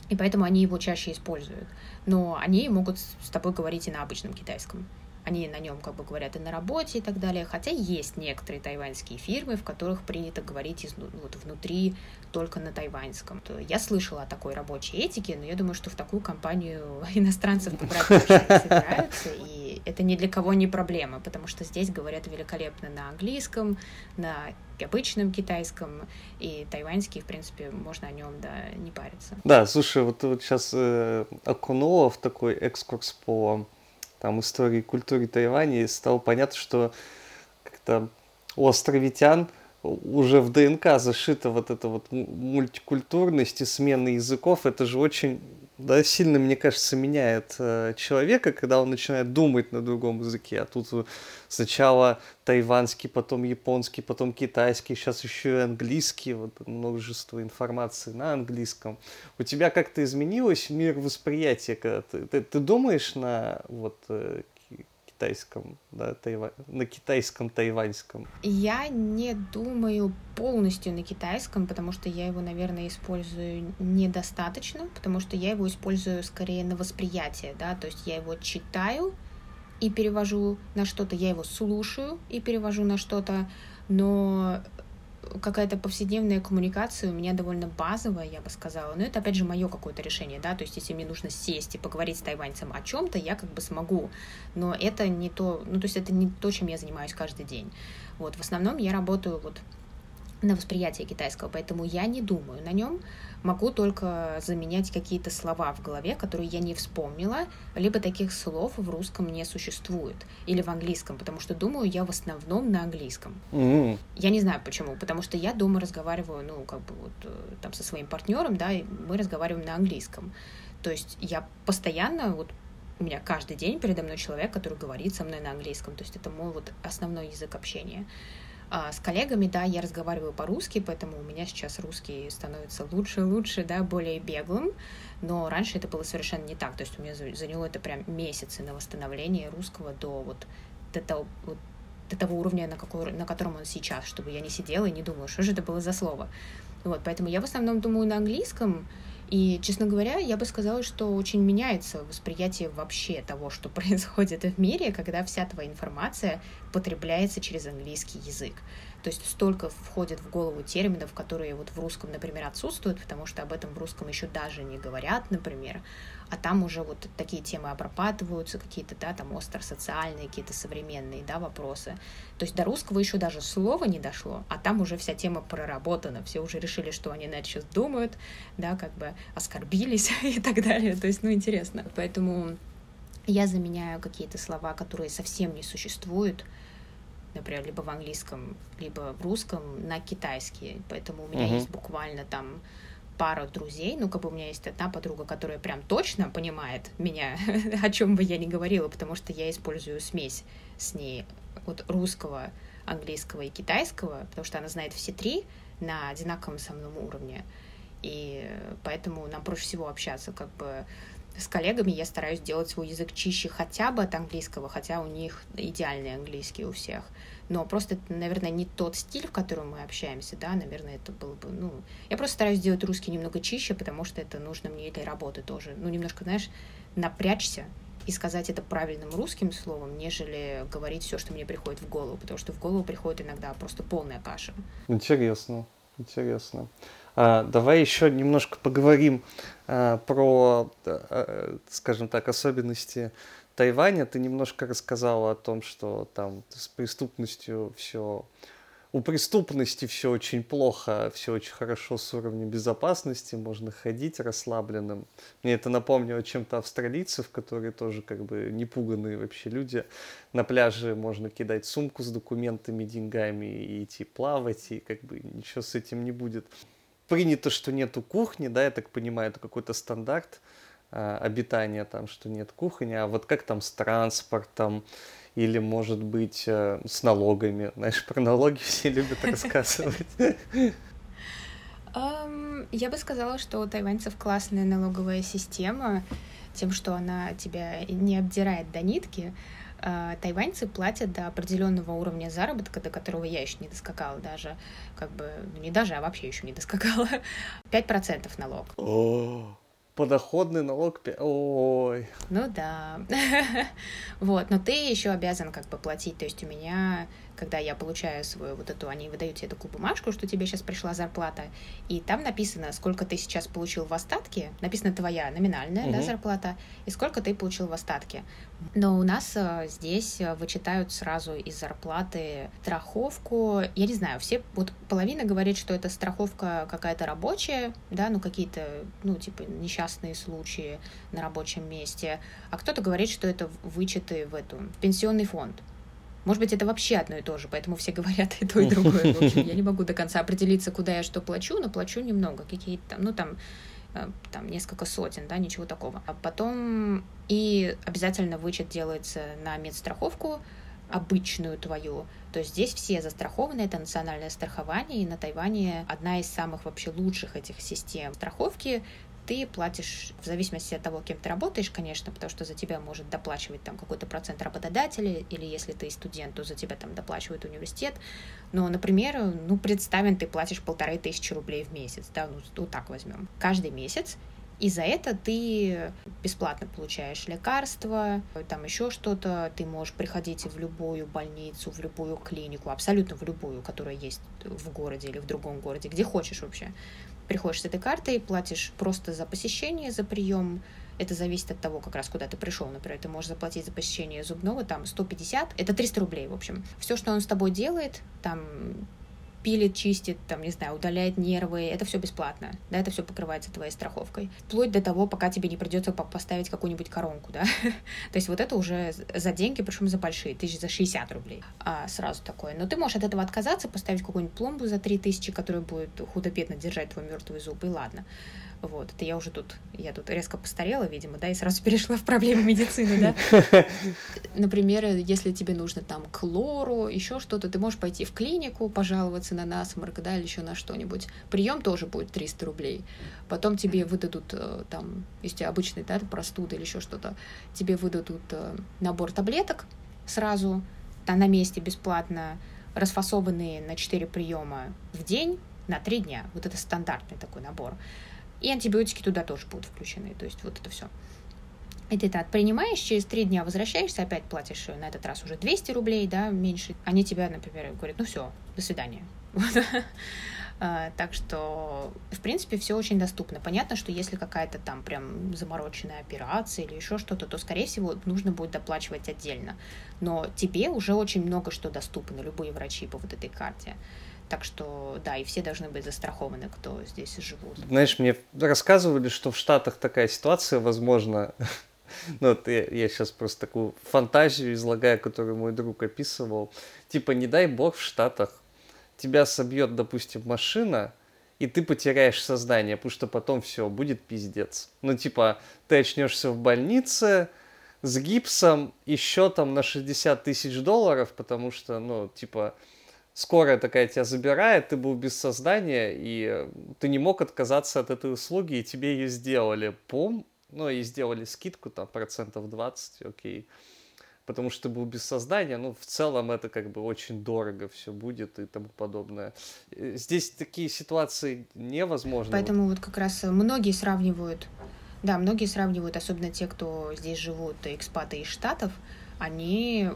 и поэтому они его чаще используют. Но они могут с тобой говорить и на обычном китайском они на нем как бы говорят и на работе и так далее, хотя есть некоторые тайваньские фирмы, в которых принято говорить из, вот, внутри только на тайваньском. Я слышала о такой рабочей этике, но я думаю, что в такую компанию иностранцев брать не собираются, и это ни для кого не проблема, потому что здесь говорят великолепно на английском, на обычном китайском, и тайваньский, в принципе, можно о нем, да, не париться. Да, слушай, вот, вот сейчас э, окунула в такой экскурс по там, истории и культуре Тайваня, и стало понятно, что как-то островитян уже в ДНК зашита вот эта вот мультикультурность и смена языков. Это же очень да, сильно, мне кажется, меняет э, человека, когда он начинает думать на другом языке. А тут сначала тайванский, потом японский, потом китайский, сейчас еще и английский, вот множество информации на английском. У тебя как-то изменилось мир восприятия, когда ты, ты, ты думаешь на вот э, китайском, да, тайва... на китайском тайваньском? Я не думаю полностью на китайском, потому что я его, наверное, использую недостаточно, потому что я его использую скорее на восприятие, да, то есть я его читаю и перевожу на что-то, я его слушаю и перевожу на что-то, но какая-то повседневная коммуникация у меня довольно базовая, я бы сказала. Но это, опять же, мое какое-то решение, да, то есть если мне нужно сесть и поговорить с тайваньцем о чем-то, я как бы смогу, но это не то, ну, то есть это не то, чем я занимаюсь каждый день. Вот, в основном я работаю вот на восприятие китайского, поэтому я не думаю на нем, могу только заменять какие-то слова в голове, которые я не вспомнила, либо таких слов в русском не существует, или в английском, потому что думаю я в основном на английском. Mm-hmm. Я не знаю почему, потому что я дома разговариваю, ну, как бы вот э, там со своим партнером, да, и мы разговариваем на английском. То есть я постоянно вот у меня каждый день передо мной человек, который говорит со мной на английском. То есть это мой вот основной язык общения. А с коллегами, да, я разговариваю по-русски, поэтому у меня сейчас русский становится лучше и лучше, да, более беглым, но раньше это было совершенно не так, то есть у меня заняло это прям месяцы на восстановление русского до вот до того, вот, до того уровня, на, какой, на котором он сейчас, чтобы я не сидела и не думала, что же это было за слово. Вот, поэтому я в основном думаю на английском, и, честно говоря, я бы сказала, что очень меняется восприятие вообще того, что происходит в мире, когда вся твоя информация потребляется через английский язык. То есть столько входит в голову терминов, которые вот в русском, например, отсутствуют, потому что об этом в русском еще даже не говорят, например а там уже вот такие темы обрабатываются, какие-то, да, там остро-социальные, какие-то современные, да, вопросы. То есть до русского еще даже слова не дошло, а там уже вся тема проработана, все уже решили, что они на это сейчас думают, да, как бы оскорбились и так далее, то есть, ну, интересно. Поэтому я заменяю какие-то слова, которые совсем не существуют, например, либо в английском, либо в русском, на китайский. Поэтому у меня uh-huh. есть буквально там пара друзей, ну, как бы у меня есть одна подруга, которая прям точно понимает меня, о чем бы я ни говорила, потому что я использую смесь с ней от русского, английского и китайского, потому что она знает все три на одинаковом со мной уровне. И поэтому нам проще всего общаться, как бы с коллегами я стараюсь делать свой язык чище хотя бы от английского, хотя у них идеальный английский у всех но просто это, наверное, не тот стиль, в котором мы общаемся, да, наверное, это было бы, ну, я просто стараюсь сделать русский немного чище, потому что это нужно мне для работы тоже, ну, немножко, знаешь, напрячься и сказать это правильным русским словом, нежели говорить все, что мне приходит в голову, потому что в голову приходит иногда просто полная каша. Интересно, интересно. А, давай еще немножко поговорим а, про, а, скажем так, особенности Тайваня ты немножко рассказала о том, что там с преступностью все у преступности все очень плохо, все очень хорошо с уровнем безопасности, можно ходить расслабленным. Мне это напомнило чем-то австралийцев, которые тоже как бы непуганные вообще люди. На пляже можно кидать сумку с документами, деньгами и идти плавать, и как бы ничего с этим не будет. Принято, что нету кухни, да, я так понимаю, это какой-то стандарт. Э, обитания, там, что нет кухни, а вот как там с транспортом, или, может быть, э, с налогами. Знаешь, про налоги все любят рассказывать. Я бы сказала, что у тайваньцев классная налоговая система, тем, что она тебя не обдирает до нитки. А, тайваньцы платят до определенного уровня заработка, до которого я еще не доскакала даже, как бы, ну не даже, а вообще еще не доскакала, 5% налог подоходный налог, ой. Ну да. вот, но ты еще обязан как бы платить, то есть у меня когда я получаю свою вот эту, они выдают тебе такую бумажку, что тебе сейчас пришла зарплата, и там написано, сколько ты сейчас получил в остатке, написано твоя номинальная угу. да, зарплата, и сколько ты получил в остатке. Но у нас э, здесь э, вычитают сразу из зарплаты страховку. Я не знаю, все, вот половина говорит, что это страховка какая-то рабочая, да, ну какие-то, ну типа несчастные случаи на рабочем месте, а кто-то говорит, что это вычеты в эту в пенсионный фонд. Может быть, это вообще одно и то же, поэтому все говорят и то, и другое. В общем, я не могу до конца определиться, куда я что плачу, но плачу немного, какие-то там, ну там Э, там несколько сотен, да, ничего такого. А потом и обязательно вычет делается на медстраховку, обычную твою. То есть здесь все застрахованы, это национальное страхование, и на Тайване одна из самых вообще лучших этих систем страховки ты платишь в зависимости от того, кем ты работаешь, конечно, потому что за тебя может доплачивать там какой-то процент работодателя, или если ты студент, то за тебя там доплачивает университет. Но, например, ну, представим, ты платишь полторы тысячи рублей в месяц, да, ну, вот так возьмем. Каждый месяц и за это ты бесплатно получаешь лекарства, там еще что-то. Ты можешь приходить в любую больницу, в любую клинику, абсолютно в любую, которая есть в городе или в другом городе, где хочешь вообще приходишь с этой картой, платишь просто за посещение, за прием. Это зависит от того, как раз куда ты пришел. Например, ты можешь заплатить за посещение зубного, там 150, это 300 рублей, в общем. Все, что он с тобой делает, там пилит, чистит, там, не знаю, удаляет нервы, это все бесплатно, да, это все покрывается твоей страховкой. Вплоть до того, пока тебе не придется поставить какую-нибудь коронку, да. То есть вот это уже за деньги, причем за большие, тысяч за 60 рублей а, сразу такое. Но ты можешь от этого отказаться, поставить какую-нибудь пломбу за 3000, которая будет худо-бедно держать твой мертвый зуб, и ладно. Вот, это я уже тут, я тут резко постарела, видимо, да, и сразу перешла в проблемы медицины, да. Например, если тебе нужно там к лору, еще что-то, ты можешь пойти в клинику, пожаловаться на насморк, да, или еще на что-нибудь. Прием тоже будет 300 рублей. Потом тебе выдадут э, там, если обычный, да, простуда или еще что-то, тебе выдадут э, набор таблеток сразу, там на месте бесплатно, расфасованные на 4 приема в день, на 3 дня. Вот это стандартный такой набор. И антибиотики туда тоже будут включены. То есть вот это все. И ты это принимаешь, через три дня возвращаешься, опять платишь на этот раз уже 200 рублей, да, меньше. Они тебя, например, говорят, ну все, до свидания. А, так что, в принципе, все очень доступно. Понятно, что если какая-то там прям замороченная операция или еще что-то, то, скорее всего, нужно будет доплачивать отдельно. Но тебе уже очень много что доступно, любые врачи по вот этой карте. Так что, да, и все должны быть застрахованы, кто здесь живут. Знаешь, мне рассказывали, что в Штатах такая ситуация возможна. Ну, вот я, я сейчас просто такую фантазию излагаю, которую мой друг описывал. Типа, не дай бог в Штатах тебя собьет, допустим, машина, и ты потеряешь сознание, потому что потом все, будет пиздец. Ну, типа, ты очнешься в больнице с гипсом и счетом на 60 тысяч долларов, потому что, ну, типа, скорая такая тебя забирает, ты был без сознания, и ты не мог отказаться от этой услуги, и тебе ее сделали. Пум, ну и сделали скидку там процентов 20, окей. Потому что ты был без сознания, ну, в целом это как бы очень дорого все будет и тому подобное. Э, здесь такие ситуации невозможны. Поэтому вот как раз многие сравнивают, да, многие сравнивают, особенно те, кто здесь живут, экспаты из Штатов, они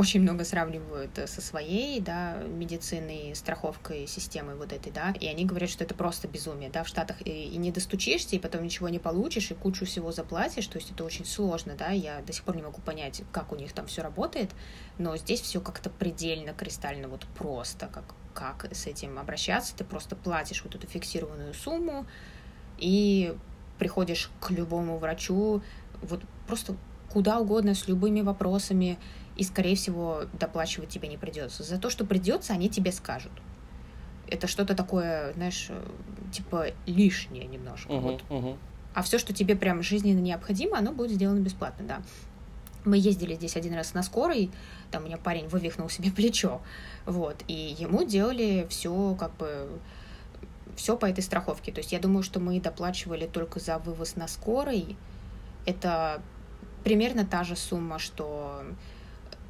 очень много сравнивают э, со своей, да, медициной, страховкой, системой вот этой, да, и они говорят, что это просто безумие, да, в Штатах и, и не достучишься, и потом ничего не получишь, и кучу всего заплатишь, то есть это очень сложно, да, я до сих пор не могу понять, как у них там все работает, но здесь все как-то предельно, кристально вот просто, как, как с этим обращаться, ты просто платишь вот эту фиксированную сумму, и приходишь к любому врачу, вот просто куда угодно, с любыми вопросами, и, скорее всего, доплачивать тебе не придется. За то, что придется, они тебе скажут. Это что-то такое, знаешь, э, типа лишнее немножко. Uh-huh, вот. uh-huh. А все, что тебе прям жизненно необходимо, оно будет сделано бесплатно, да. Мы ездили здесь один раз на скорой, там у меня парень вывихнул себе плечо, вот, и ему делали все как бы все по этой страховке. То есть я думаю, что мы доплачивали только за вывоз на скорой. Это примерно та же сумма, что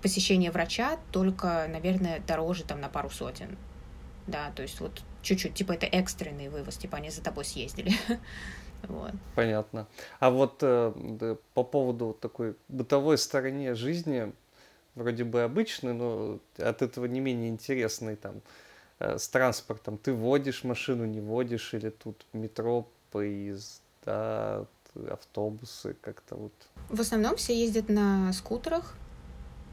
посещение врача только, наверное, дороже там на пару сотен. Да, то есть вот чуть-чуть, типа это экстренный вывоз, типа они за тобой съездили. Вот. Понятно. А вот э, по поводу такой бытовой стороне жизни, вроде бы обычный, но от этого не менее интересный там э, с транспортом. Ты водишь машину, не водишь, или тут метро, поезда, автобусы, как-то вот. В основном все ездят на скутерах,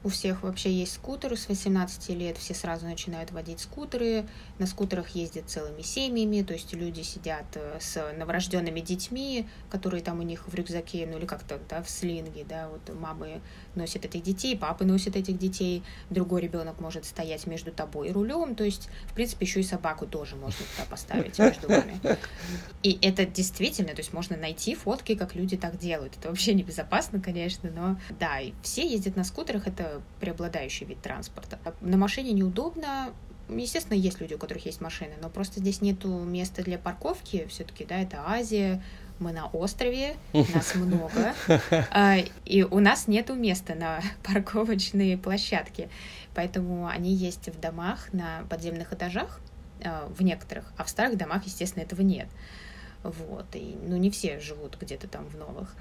у всех вообще есть скутеры с 18 лет, все сразу начинают водить скутеры. На скутерах ездят целыми семьями, то есть люди сидят э, с новорожденными детьми, которые там у них в рюкзаке, ну или как-то да, в слинге, да, вот мамы носят этих детей, папы носят этих детей, другой ребенок может стоять между тобой и рулем, то есть, в принципе, еще и собаку тоже можно туда поставить между вами. И это действительно, то есть можно найти фотки, как люди так делают. Это вообще небезопасно, конечно, но да, и все ездят на скутерах, это преобладающий вид транспорта. На машине неудобно, Естественно, есть люди, у которых есть машины, но просто здесь нету места для парковки. Все-таки, да, это Азия, мы на острове, нас много, а, и у нас нету места на парковочные площадки. Поэтому они есть в домах на подземных этажах, а, в некоторых, а в старых домах, естественно, этого нет. Вот, и, ну, не все живут где-то там в новых.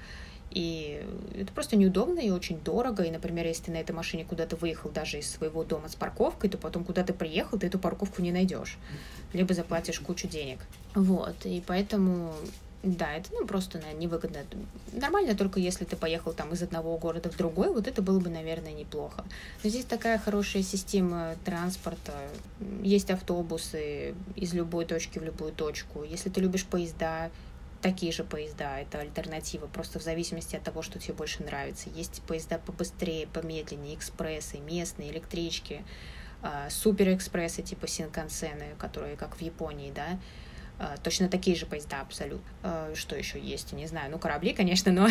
И это просто неудобно и очень дорого. И, например, если ты на этой машине куда-то выехал даже из своего дома с парковкой, то потом куда ты приехал, ты эту парковку не найдешь. Либо заплатишь кучу денег. Вот. И поэтому да, это ну, просто наверное, невыгодно. Нормально только если ты поехал там из одного города в другой, вот это было бы, наверное, неплохо. Но здесь такая хорошая система транспорта. Есть автобусы из любой точки в любую точку. Если ты любишь поезда, такие же поезда, это альтернатива, просто в зависимости от того, что тебе больше нравится. Есть поезда побыстрее, помедленнее, экспрессы, местные, электрички, а, суперэкспрессы типа Синкансены, которые как в Японии, да, а, точно такие же поезда абсолютно. А, что еще есть? Не знаю. Ну, корабли, конечно, но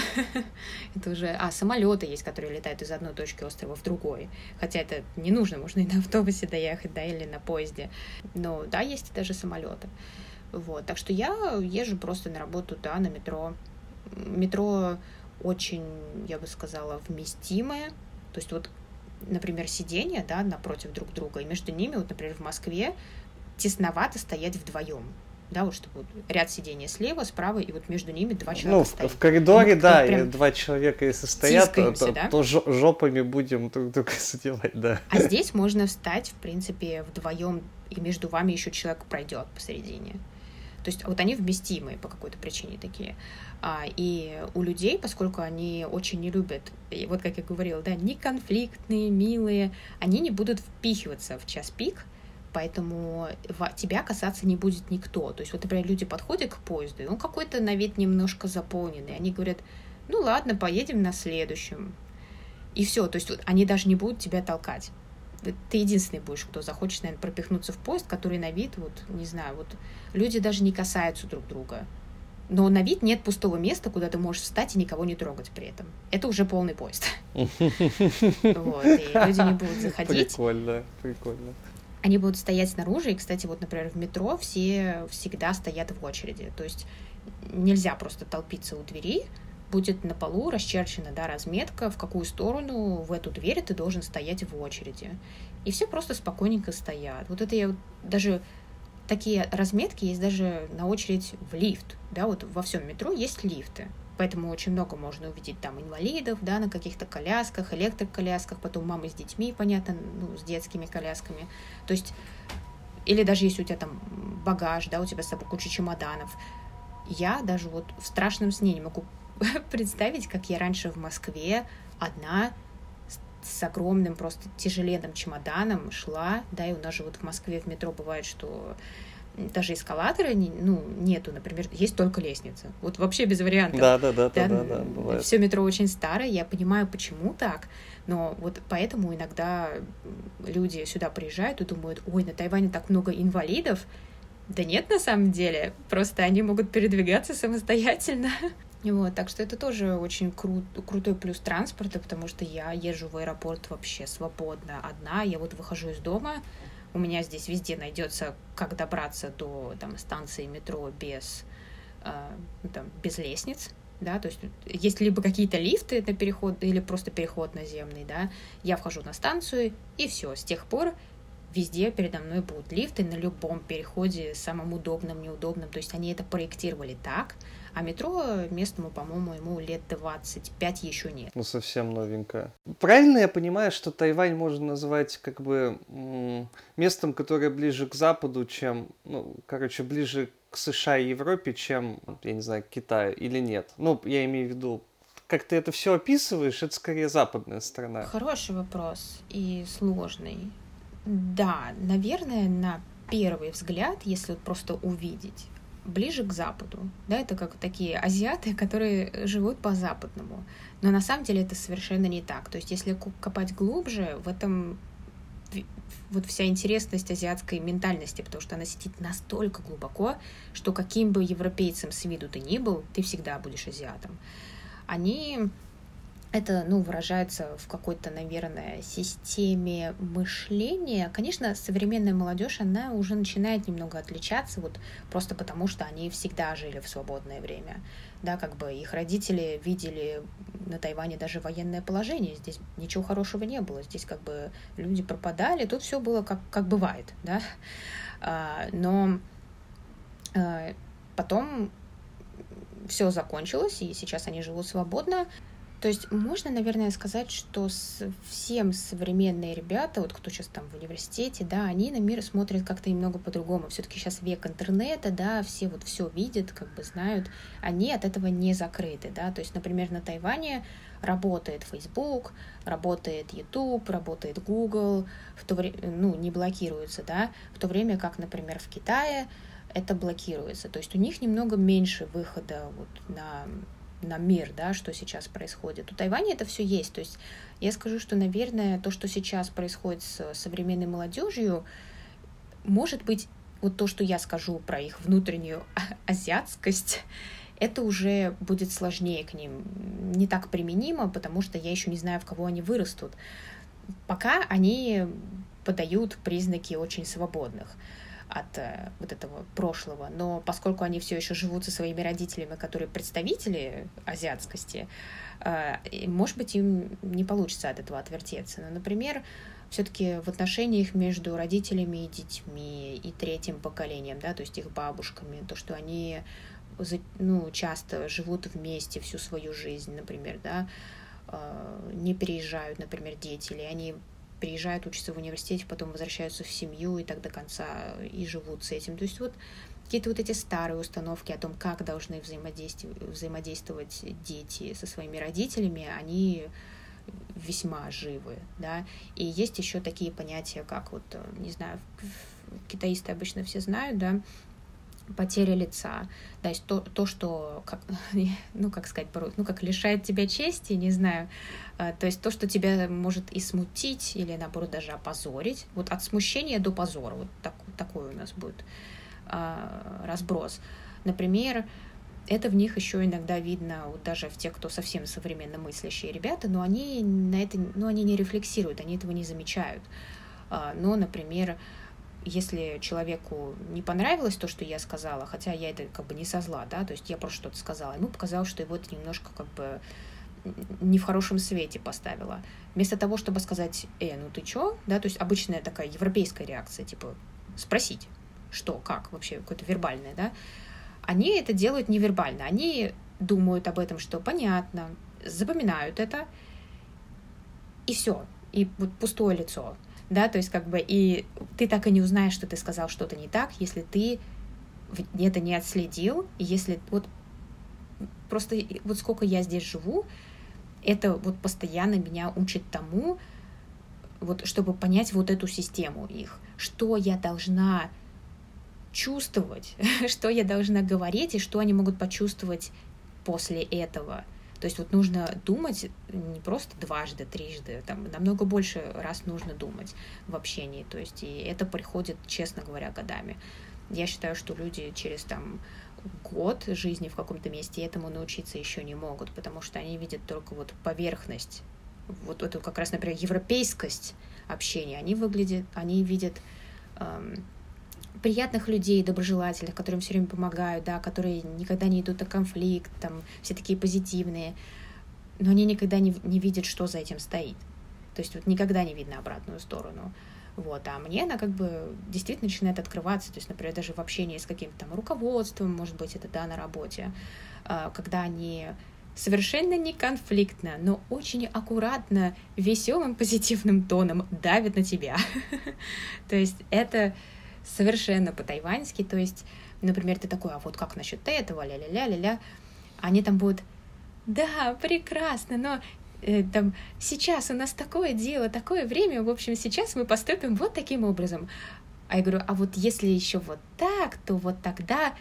это уже... А, самолеты есть, которые летают из одной точки острова в другой. Хотя это не нужно, можно и на автобусе доехать, да, или на поезде. Но да, есть даже самолеты. Вот. Так что я езжу просто на работу, да, на метро. Метро очень, я бы сказала, вместимое. То есть вот, например, сиденья, да, напротив друг друга, и между ними, вот, например, в Москве тесновато стоять вдвоем да, вот чтобы вот ряд сидения слева, справа, и вот между ними два человека ну, стоят. в коридоре, ну, да, и два человека если стоят, то, то, да? то жопами будем друг друга задевать, да. А здесь можно встать, в принципе, вдвоем, и между вами еще человек пройдет посередине. То есть вот они вместимые по какой-то причине такие. А, и у людей, поскольку они очень не любят, и вот как я говорила, да, не конфликтные, милые, они не будут впихиваться в час пик, поэтому тебя касаться не будет никто. То есть вот, например, люди подходят к поезду, и он какой-то на вид немножко заполненный, они говорят, ну ладно, поедем на следующем. И все, то есть они даже не будут тебя толкать ты единственный будешь, кто захочет, наверное, пропихнуться в поезд, который на вид, вот, не знаю, вот люди даже не касаются друг друга. Но на вид нет пустого места, куда ты можешь встать и никого не трогать при этом. Это уже полный поезд. Вот, и люди не будут заходить. Прикольно, прикольно. Они будут стоять снаружи, и, кстати, вот, например, в метро все всегда стоят в очереди. То есть нельзя просто толпиться у двери, будет на полу расчерчена да, разметка, в какую сторону в эту дверь ты должен стоять в очереди. И все просто спокойненько стоят. Вот это я даже такие разметки есть даже на очередь в лифт. Да, вот во всем метро есть лифты. Поэтому очень много можно увидеть там инвалидов, да, на каких-то колясках, электроколясках, потом мамы с детьми, понятно, ну, с детскими колясками. То есть, или даже если у тебя там багаж, да, у тебя с собой куча чемоданов. Я даже вот в страшном сне не могу представить, как я раньше в Москве одна с огромным просто тяжеленным чемоданом шла, да, и у нас же вот в Москве в метро бывает, что даже эскалатора ну, нету, например, есть только лестница. Вот вообще без вариантов. Да, да, да, да, да, да, бывает. Все метро очень старое, я понимаю, почему так, но вот поэтому иногда люди сюда приезжают и думают, ой, на Тайване так много инвалидов. Да нет, на самом деле, просто они могут передвигаться самостоятельно. Вот, так что это тоже очень крут, крутой плюс транспорта, потому что я езжу в аэропорт вообще свободно одна. Я вот выхожу из дома, у меня здесь везде найдется, как добраться до там, станции метро без, э, ну, там, без лестниц. Да, то есть есть либо какие-то лифты на переход, или просто переход наземный, да, я вхожу на станцию, и все, с тех пор везде передо мной будут лифты на любом переходе, самым удобным, неудобным. То есть они это проектировали так, а метро местному, по-моему, ему лет 25 еще нет. Ну, совсем новенькое. Правильно я понимаю, что Тайвань можно назвать как бы местом, которое ближе к Западу, чем, ну, короче, ближе к США и Европе, чем, я не знаю, к Китаю или нет? Ну, я имею в виду как ты это все описываешь, это скорее западная страна. Хороший вопрос и сложный. Да, наверное, на первый взгляд, если вот просто увидеть, ближе к Западу. Да, это как такие азиаты, которые живут по-западному. Но на самом деле это совершенно не так. То есть если копать глубже, в этом вот вся интересность азиатской ментальности, потому что она сидит настолько глубоко, что каким бы европейцем с виду ты ни был, ты всегда будешь азиатом. Они это, ну, выражается в какой-то, наверное, системе мышления. Конечно, современная молодежь, она уже начинает немного отличаться, вот просто потому, что они всегда жили в свободное время. Да, как бы их родители видели на Тайване даже военное положение, здесь ничего хорошего не было, здесь как бы люди пропадали, тут все было как, как бывает, да. А, но а, потом все закончилось, и сейчас они живут свободно. То есть можно, наверное, сказать, что всем современные ребята, вот кто сейчас там в университете, да, они на мир смотрят как-то немного по-другому. Все-таки сейчас век интернета, да, все вот все видят, как бы знают, они от этого не закрыты, да. То есть, например, на Тайване работает Facebook, работает YouTube, работает Google, в то время, ну, не блокируется, да, в то время как, например, в Китае это блокируется. То есть у них немного меньше выхода вот на на мир, да, что сейчас происходит. У Тайваня это все есть. То есть я скажу, что, наверное, то, что сейчас происходит с современной молодежью, может быть, вот то, что я скажу про их внутреннюю азиатскость, это уже будет сложнее к ним, не так применимо, потому что я еще не знаю, в кого они вырастут. Пока они подают признаки очень свободных от э, вот этого прошлого. Но поскольку они все еще живут со своими родителями, которые представители азиатскости, э, может быть, им не получится от этого отвертеться. Но, например, все-таки в отношениях между родителями и детьми и третьим поколением, да, то есть их бабушками, то, что они ну, часто живут вместе всю свою жизнь, например, да, э, не переезжают, например, дети, или они приезжают, учатся в университете, потом возвращаются в семью и так до конца и живут с этим. То есть вот какие-то вот эти старые установки о том, как должны взаимодействовать, взаимодействовать дети со своими родителями, они весьма живы, да, и есть еще такие понятия, как вот, не знаю, китаисты обычно все знают, да, потеря лица, то есть то, то что, как, ну, как сказать, ну, как лишает тебя чести, не знаю, а, то есть то, что тебя может и смутить, или, наоборот, даже опозорить, вот от смущения до позора, вот так, такой у нас будет а, разброс. Например, это в них еще иногда видно, вот даже в тех, кто совсем современно мыслящие ребята, но они на это, ну, они не рефлексируют, они этого не замечают. А, но, например, если человеку не понравилось то, что я сказала, хотя я это как бы не со зла, да, то есть я просто что-то сказала, ему показалось, что его это немножко как бы не в хорошем свете поставила. Вместо того, чтобы сказать, э, ну ты чё, да, то есть обычная такая европейская реакция, типа спросить, что, как, вообще какое-то вербальное, да, они это делают невербально, они думают об этом, что понятно, запоминают это, и все, и вот пустое лицо, да, то есть как бы и ты так и не узнаешь, что ты сказал что-то не так, если ты это не отследил, если вот просто вот сколько я здесь живу, это вот постоянно меня учит тому, вот чтобы понять вот эту систему их, что я должна чувствовать, что я должна говорить и что они могут почувствовать после этого – то есть вот нужно думать не просто дважды, трижды, там намного больше раз нужно думать в общении. То есть и это приходит, честно говоря, годами. Я считаю, что люди через там год жизни в каком-то месте этому научиться еще не могут, потому что они видят только вот поверхность, вот эту как раз, например, европейскость общения. Они выглядят, они видят эм, приятных людей, доброжелательных, которым все время помогают, да, которые никогда не идут на конфликт, там, все такие позитивные, но они никогда не, не видят, что за этим стоит. То есть вот никогда не видно обратную сторону. Вот, а мне она как бы действительно начинает открываться, то есть, например, даже в общении с каким-то там руководством, может быть, это, да, на работе, а, когда они совершенно не конфликтно, но очень аккуратно, веселым, позитивным тоном давят на тебя. То есть это совершенно по-тайваньски, то есть, например, ты такой, а вот как насчет этого, ля-ля-ля-ля-ля, они там будут, да, прекрасно, но э, там сейчас у нас такое дело, такое время, в общем, сейчас мы поступим вот таким образом. А я говорю, а вот если еще вот так, то вот тогда,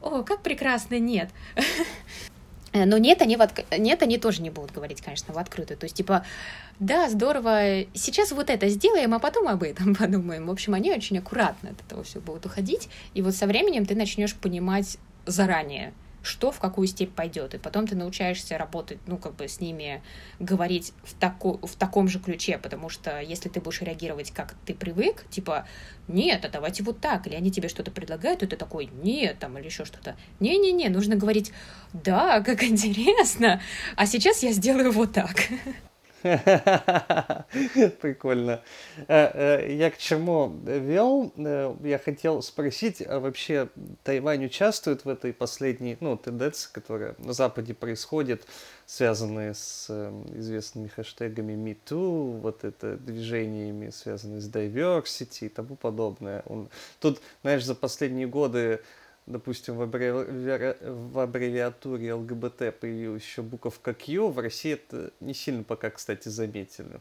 о, как прекрасно, нет. Э, но нет, они, в отк... нет, они тоже не будут говорить, конечно, в открытую. То есть, типа, да, здорово, сейчас вот это сделаем, а потом об этом подумаем. В общем, они очень аккуратно от этого все будут уходить. И вот со временем ты начнешь понимать заранее, что в какую степь пойдет. И потом ты научаешься работать, ну, как бы с ними говорить в, таку, в таком же ключе, потому что если ты будешь реагировать, как ты привык, типа, нет, а давайте вот так, или они тебе что-то предлагают, и ты такой, нет, там, или еще что-то. Не-не-не, нужно говорить, да, как интересно, а сейчас я сделаю вот так. Прикольно. Э, э, я к чему вел? Э, я хотел спросить, а вообще Тайвань участвует в этой последней ну, тенденции, которая на Западе происходит, связанные с известными хэштегами MeToo, вот это движениями, связанные с diversity и тому подобное. Тут, знаешь, за последние годы допустим, в, аббреви... в аббревиатуре ЛГБТ появилась еще буковка Q, в России это не сильно пока, кстати, заметили.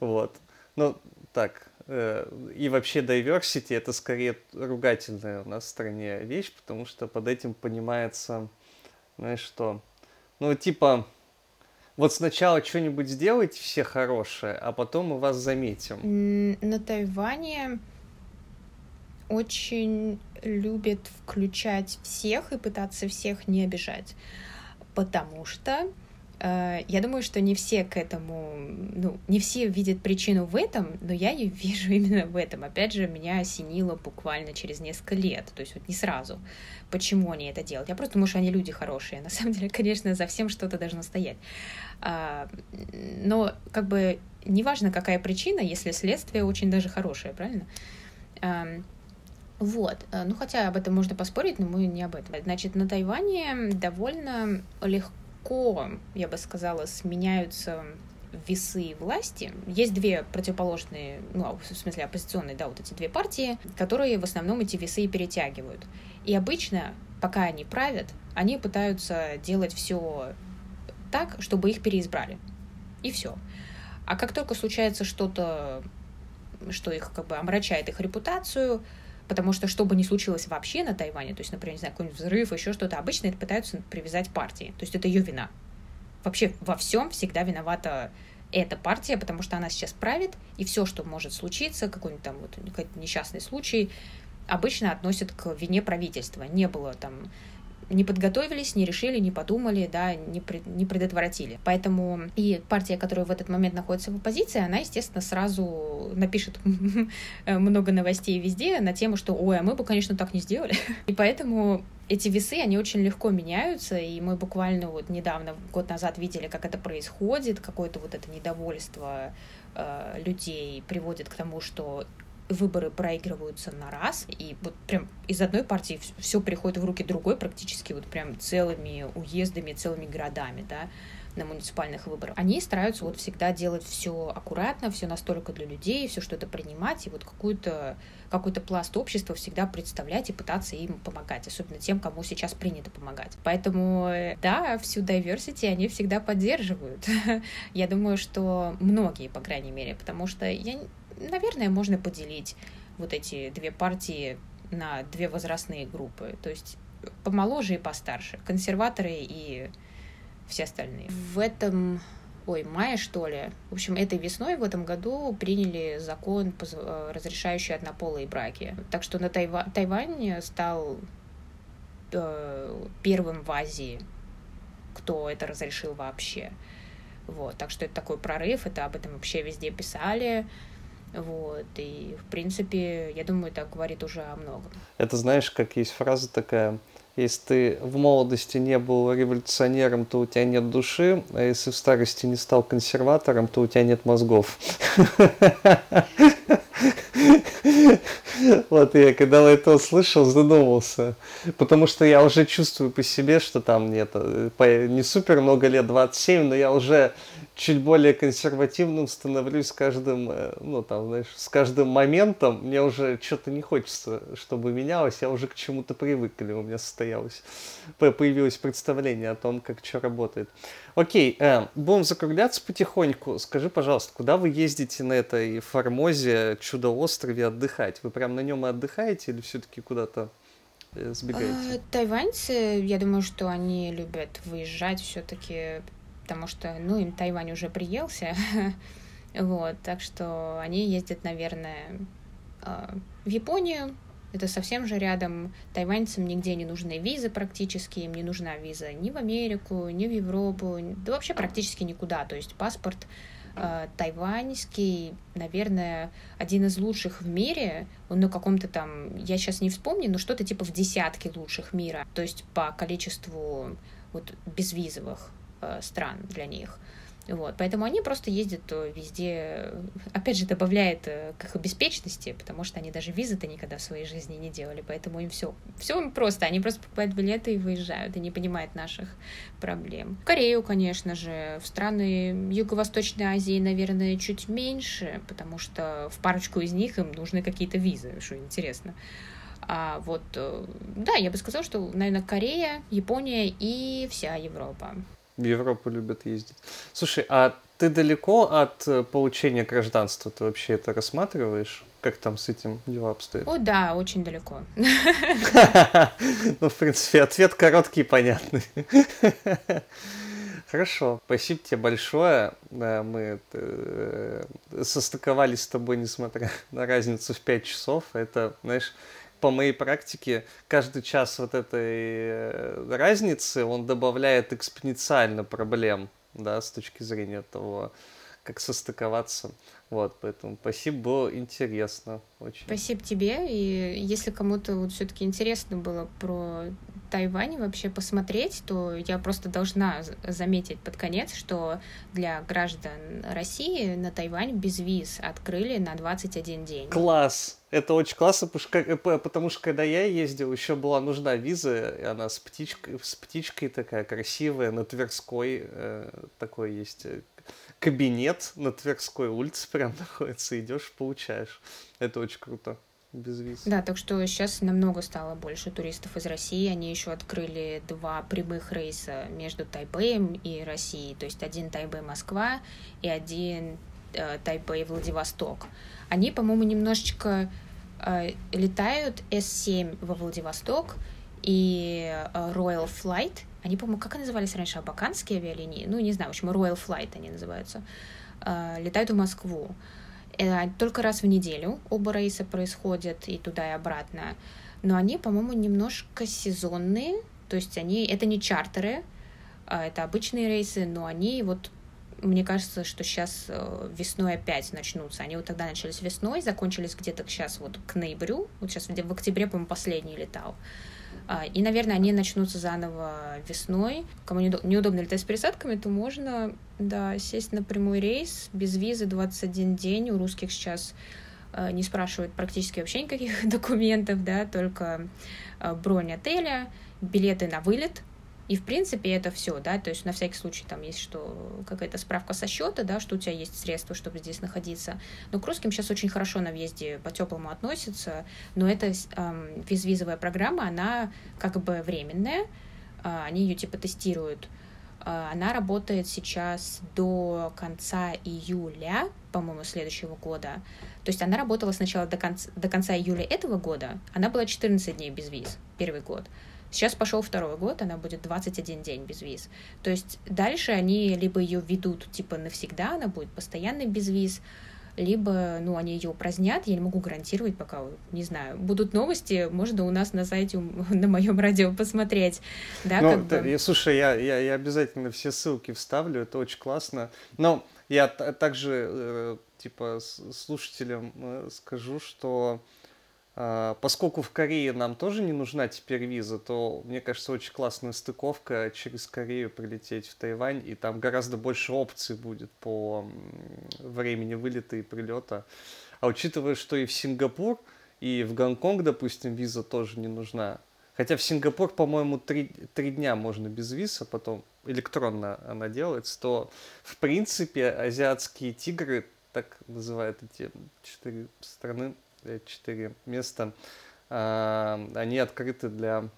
Вот. Ну, так. Э, и вообще diversity это скорее ругательная у нас в стране вещь, потому что под этим понимается, знаешь что, ну, типа, вот сначала что-нибудь сделайте все хорошее, а потом мы вас заметим. На Тайване очень любит включать всех и пытаться всех не обижать, потому что э, я думаю, что не все к этому, ну, не все видят причину в этом, но я ее вижу именно в этом. Опять же, меня осенило буквально через несколько лет, то есть вот не сразу. Почему они это делают? Я просто думаю, что они люди хорошие. На самом деле, конечно, за всем что-то должно стоять. А, но как бы неважно, какая причина, если следствие очень даже хорошее, правильно? Вот, э, ну хотя об этом можно поспорить, но мы не об этом. Значит, на Тайване довольно легко, я бы сказала, сменяются весы власти. Есть две противоположные, ну, в смысле оппозиционные, да, вот эти две партии, которые в основном эти весы и перетягивают. И обычно, пока они правят, они пытаются делать все так, чтобы их переизбрали. И все. А как только случается что-то, что их как бы омрачает их репутацию, Потому что что бы ни случилось вообще на Тайване, то есть, например, не знаю, какой-нибудь взрыв, еще что-то, обычно это пытаются привязать партии. То есть это ее вина. Вообще во всем всегда виновата эта партия, потому что она сейчас правит, и все, что может случиться, какой-нибудь там вот несчастный случай, обычно относят к вине правительства. Не было там не подготовились, не решили, не подумали, да, не, пред, не предотвратили. Поэтому и партия, которая в этот момент находится в оппозиции, она, естественно, сразу напишет много новостей везде на тему, что «Ой, а мы бы, конечно, так не сделали». И поэтому эти весы, они очень легко меняются, и мы буквально вот недавно, год назад, видели, как это происходит, какое-то вот это недовольство э, людей приводит к тому, что выборы проигрываются на раз, и вот прям из одной партии все приходит в руки другой практически вот прям целыми уездами, целыми городами, да, на муниципальных выборах. Они стараются вот всегда делать все аккуратно, все настолько для людей, все что-то принимать, и вот какую-то какой-то пласт общества всегда представлять и пытаться им помогать, особенно тем, кому сейчас принято помогать. Поэтому, да, всю diversity они всегда поддерживают. Я думаю, что многие, по крайней мере, потому что я наверное, можно поделить вот эти две партии на две возрастные группы. То есть помоложе и постарше. Консерваторы и все остальные. В этом ой, мае, что ли. В общем, этой весной в этом году приняли закон, э, разрешающий однополые браки. Так что на Тайва... Тайвань стал э, первым в Азии, кто это разрешил вообще. Вот, так что это такой прорыв, это об этом вообще везде писали. Вот, и, в принципе, я думаю, это говорит уже о многом. Это, знаешь, как есть фраза такая, если ты в молодости не был революционером, то у тебя нет души, а если в старости не стал консерватором, то у тебя нет мозгов. Вот я когда это услышал, задумался. Потому что я уже чувствую по себе, что там нет, э, не супер много лет, 27, но я уже чуть более консервативным становлюсь с каждым, э, ну там, знаешь, с каждым моментом. Мне уже что-то не хочется, чтобы менялось. Я уже к чему-то привык, или у меня состоялось, появилось представление о том, как что работает. Окей, э, будем закругляться потихоньку. Скажи, пожалуйста, куда вы ездите на этой Формозе, чудо-острове отдыхать? Вы прям на нем и отдыхаете или все-таки куда-то э, сбегаете? А, тайваньцы, я думаю, что они любят выезжать все-таки потому что, ну, им Тайвань уже приелся, вот, так что они ездят, наверное, а, в Японию, это совсем же рядом. Тайваньцам нигде не нужны визы практически, им не нужна виза ни в Америку, ни в Европу, да вообще практически никуда. То есть паспорт э, тайваньский, наверное, один из лучших в мире. Он на каком-то там, я сейчас не вспомню, но что-то типа в десятке лучших мира. То есть по количеству вот безвизовых стран для них. Вот, поэтому они просто ездят везде, опять же, добавляет э, к их беспечности, потому что они даже визы-то никогда в своей жизни не делали, поэтому им все, все им просто, они просто покупают билеты и выезжают, и не понимают наших проблем. В Корею, конечно же, в страны Юго-Восточной Азии, наверное, чуть меньше, потому что в парочку из них им нужны какие-то визы, что интересно. А вот, э, да, я бы сказала, что, наверное, Корея, Япония и вся Европа. В Европу любят ездить. Слушай, а ты далеко от э, получения гражданства? Ты вообще это рассматриваешь? Как там с этим дела обстоят? О, да, очень далеко. Ну, в принципе, ответ короткий и понятный. Хорошо, спасибо тебе большое. Мы э, состыковались с тобой, несмотря на разницу в 5 часов. Это, знаешь, по моей практике каждый час вот этой э, разницы он добавляет экспоненциально проблем, да, с точки зрения того, как состыковаться. Вот, поэтому спасибо, было интересно очень. Спасибо тебе, и если кому-то вот все-таки интересно было про Тайвань вообще посмотреть, то я просто должна заметить под конец, что для граждан России на Тайвань без виз открыли на 21 день. Класс! Это очень классно, потому что когда я ездил, еще была нужна виза, и она с птичкой, с птичкой такая красивая, на Тверской э, такой есть э, кабинет на Тверской улице прям находится, идешь, получаешь. Это очень круто. Без виз. Да, так что сейчас намного стало больше туристов из России. Они еще открыли два прямых рейса между Тайбэем и Россией. То есть один Тайбэй-Москва и один э, Тайбэй-Владивосток. Они, по-моему, немножечко э, летают S7 во Владивосток и э, Royal Flight — они, по-моему, как они назывались раньше, абаканские авиалинии? Ну, не знаю, в общем, Royal Flight они называются. А, летают в Москву. Э, только раз в неделю оба рейса происходят и туда, и обратно. Но они, по-моему, немножко сезонные. То есть они, это не чартеры, а это обычные рейсы, но они вот мне кажется, что сейчас э, весной опять начнутся. Они вот тогда начались весной, закончились где-то сейчас вот к ноябрю. Вот сейчас в октябре, по-моему, последний летал. А, и, наверное, они начнутся заново весной. Кому неудобно летать с пересадками, то можно, да, сесть на прямой рейс без визы 21 день. У русских сейчас а, не спрашивают практически вообще никаких документов, да, только а, бронь отеля, билеты на вылет — и, в принципе, это все, да, то есть на всякий случай там есть что, какая-то справка со счета, да, что у тебя есть средства, чтобы здесь находиться. Но к русским сейчас очень хорошо на въезде по-теплому относятся, но эта эм, безвизовая программа, она как бы временная, э, они ее типа тестируют. Э, она работает сейчас до конца июля, по-моему, следующего года. То есть она работала сначала до конца, до конца июля этого года, она была 14 дней без виз, первый год. Сейчас пошел второй год, она будет 21 день без виз. То есть дальше они либо ее ведут типа навсегда, она будет постоянно без виз, либо, ну, они ее упразднят, я не могу гарантировать пока, не знаю. Будут новости, можно у нас на сайте, на моем радио посмотреть, да, ну, как бы... Слушай, я, я, я обязательно все ссылки вставлю, это очень классно. Но я также, э, типа, слушателям э, скажу, что поскольку в Корее нам тоже не нужна теперь виза, то, мне кажется, очень классная стыковка через Корею прилететь в Тайвань, и там гораздо больше опций будет по времени вылета и прилета. А учитывая, что и в Сингапур, и в Гонконг, допустим, виза тоже не нужна. Хотя в Сингапур, по-моему, три, три дня можно без виза, потом электронно она делается, то, в принципе, азиатские тигры, так называют эти четыре страны, четыре места, а, они открыты для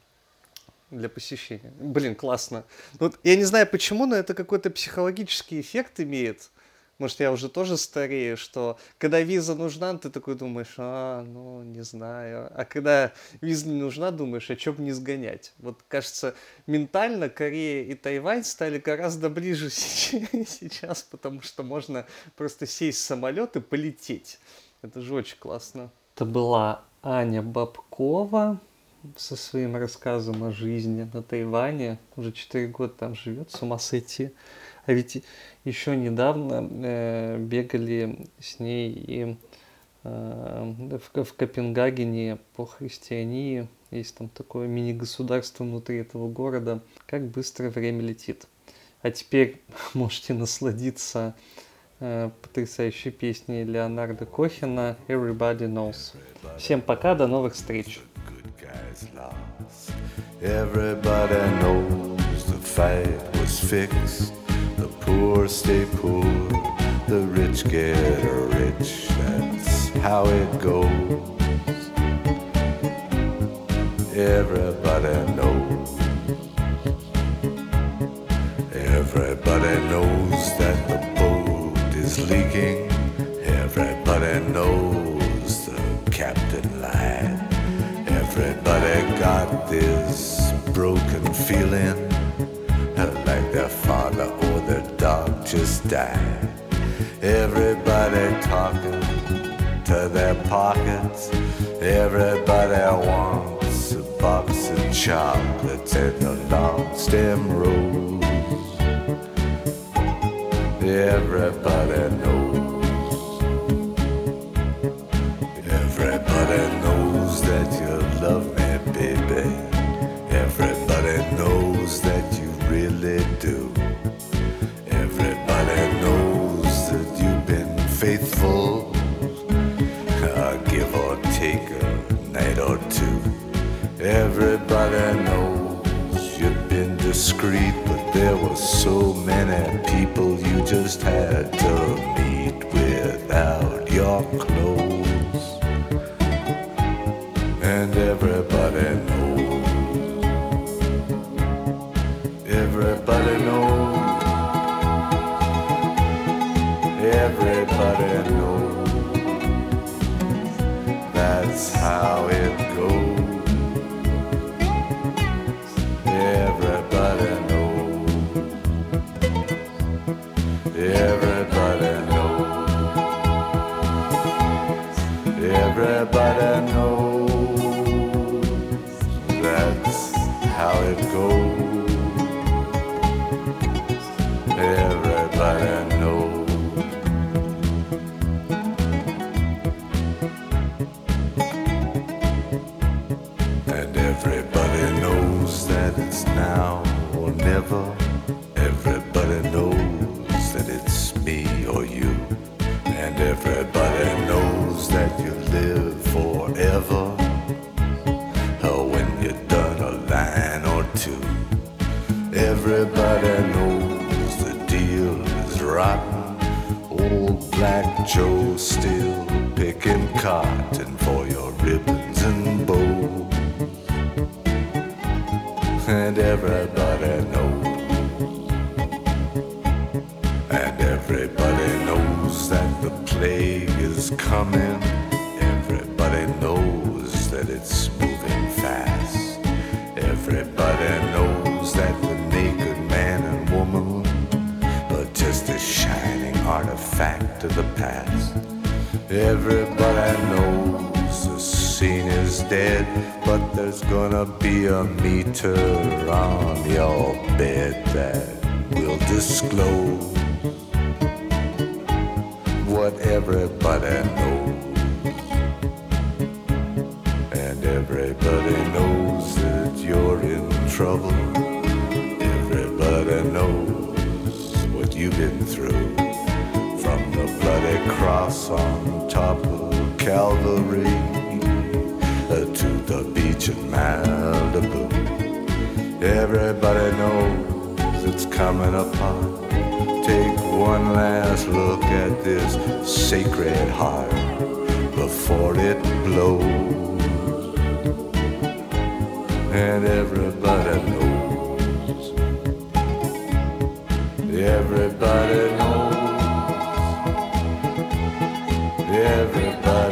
для посещения. Блин, классно. Ну, вот я не знаю почему, но это какой-то психологический эффект имеет. Может, я уже тоже старею, что когда виза нужна, ты такой думаешь, а, ну, не знаю. А когда виза не нужна, думаешь, а что бы не сгонять? Вот, кажется, ментально Корея и Тайвань стали гораздо ближе сейчас, потому что можно просто сесть в самолет и полететь. Это же очень классно. Это была Аня Бабкова со своим рассказом о жизни на Тайване. Уже 4 года там живет, с ума сойти. А ведь еще недавно э, бегали с ней и э, в, в Копенгагене по христиании. Есть там такое мини-государство внутри этого города. Как быстро время летит. А теперь можете насладиться э, потрясающей песней Леонарда Кохина «Everybody Knows». Всем пока, до новых встреч! Everybody knows the fight was fixed. The poor stay poor, the rich get rich. That's how it goes. Everybody leaking. Everybody knows the captain lied. Everybody got this broken feeling like their father or their dog just died. Everybody talking to their pockets. Everybody wants a box of chocolates and a long stem rose. Everybody knows. So many people you just had to meet without your but I know. Everybody knows that it's moving fast. Everybody knows that the naked man and woman are just a shining artifact of the past. Everybody knows the scene is dead, but there's gonna be a meter on your bed that will disclose what everybody knows. Everybody knows that you're in trouble. Everybody knows what you've been through. From the bloody cross on top of Calvary uh, to the beach in Malibu. Everybody knows it's coming apart. Take one last look at this sacred heart before it blows. And everybody knows. Everybody knows. Everybody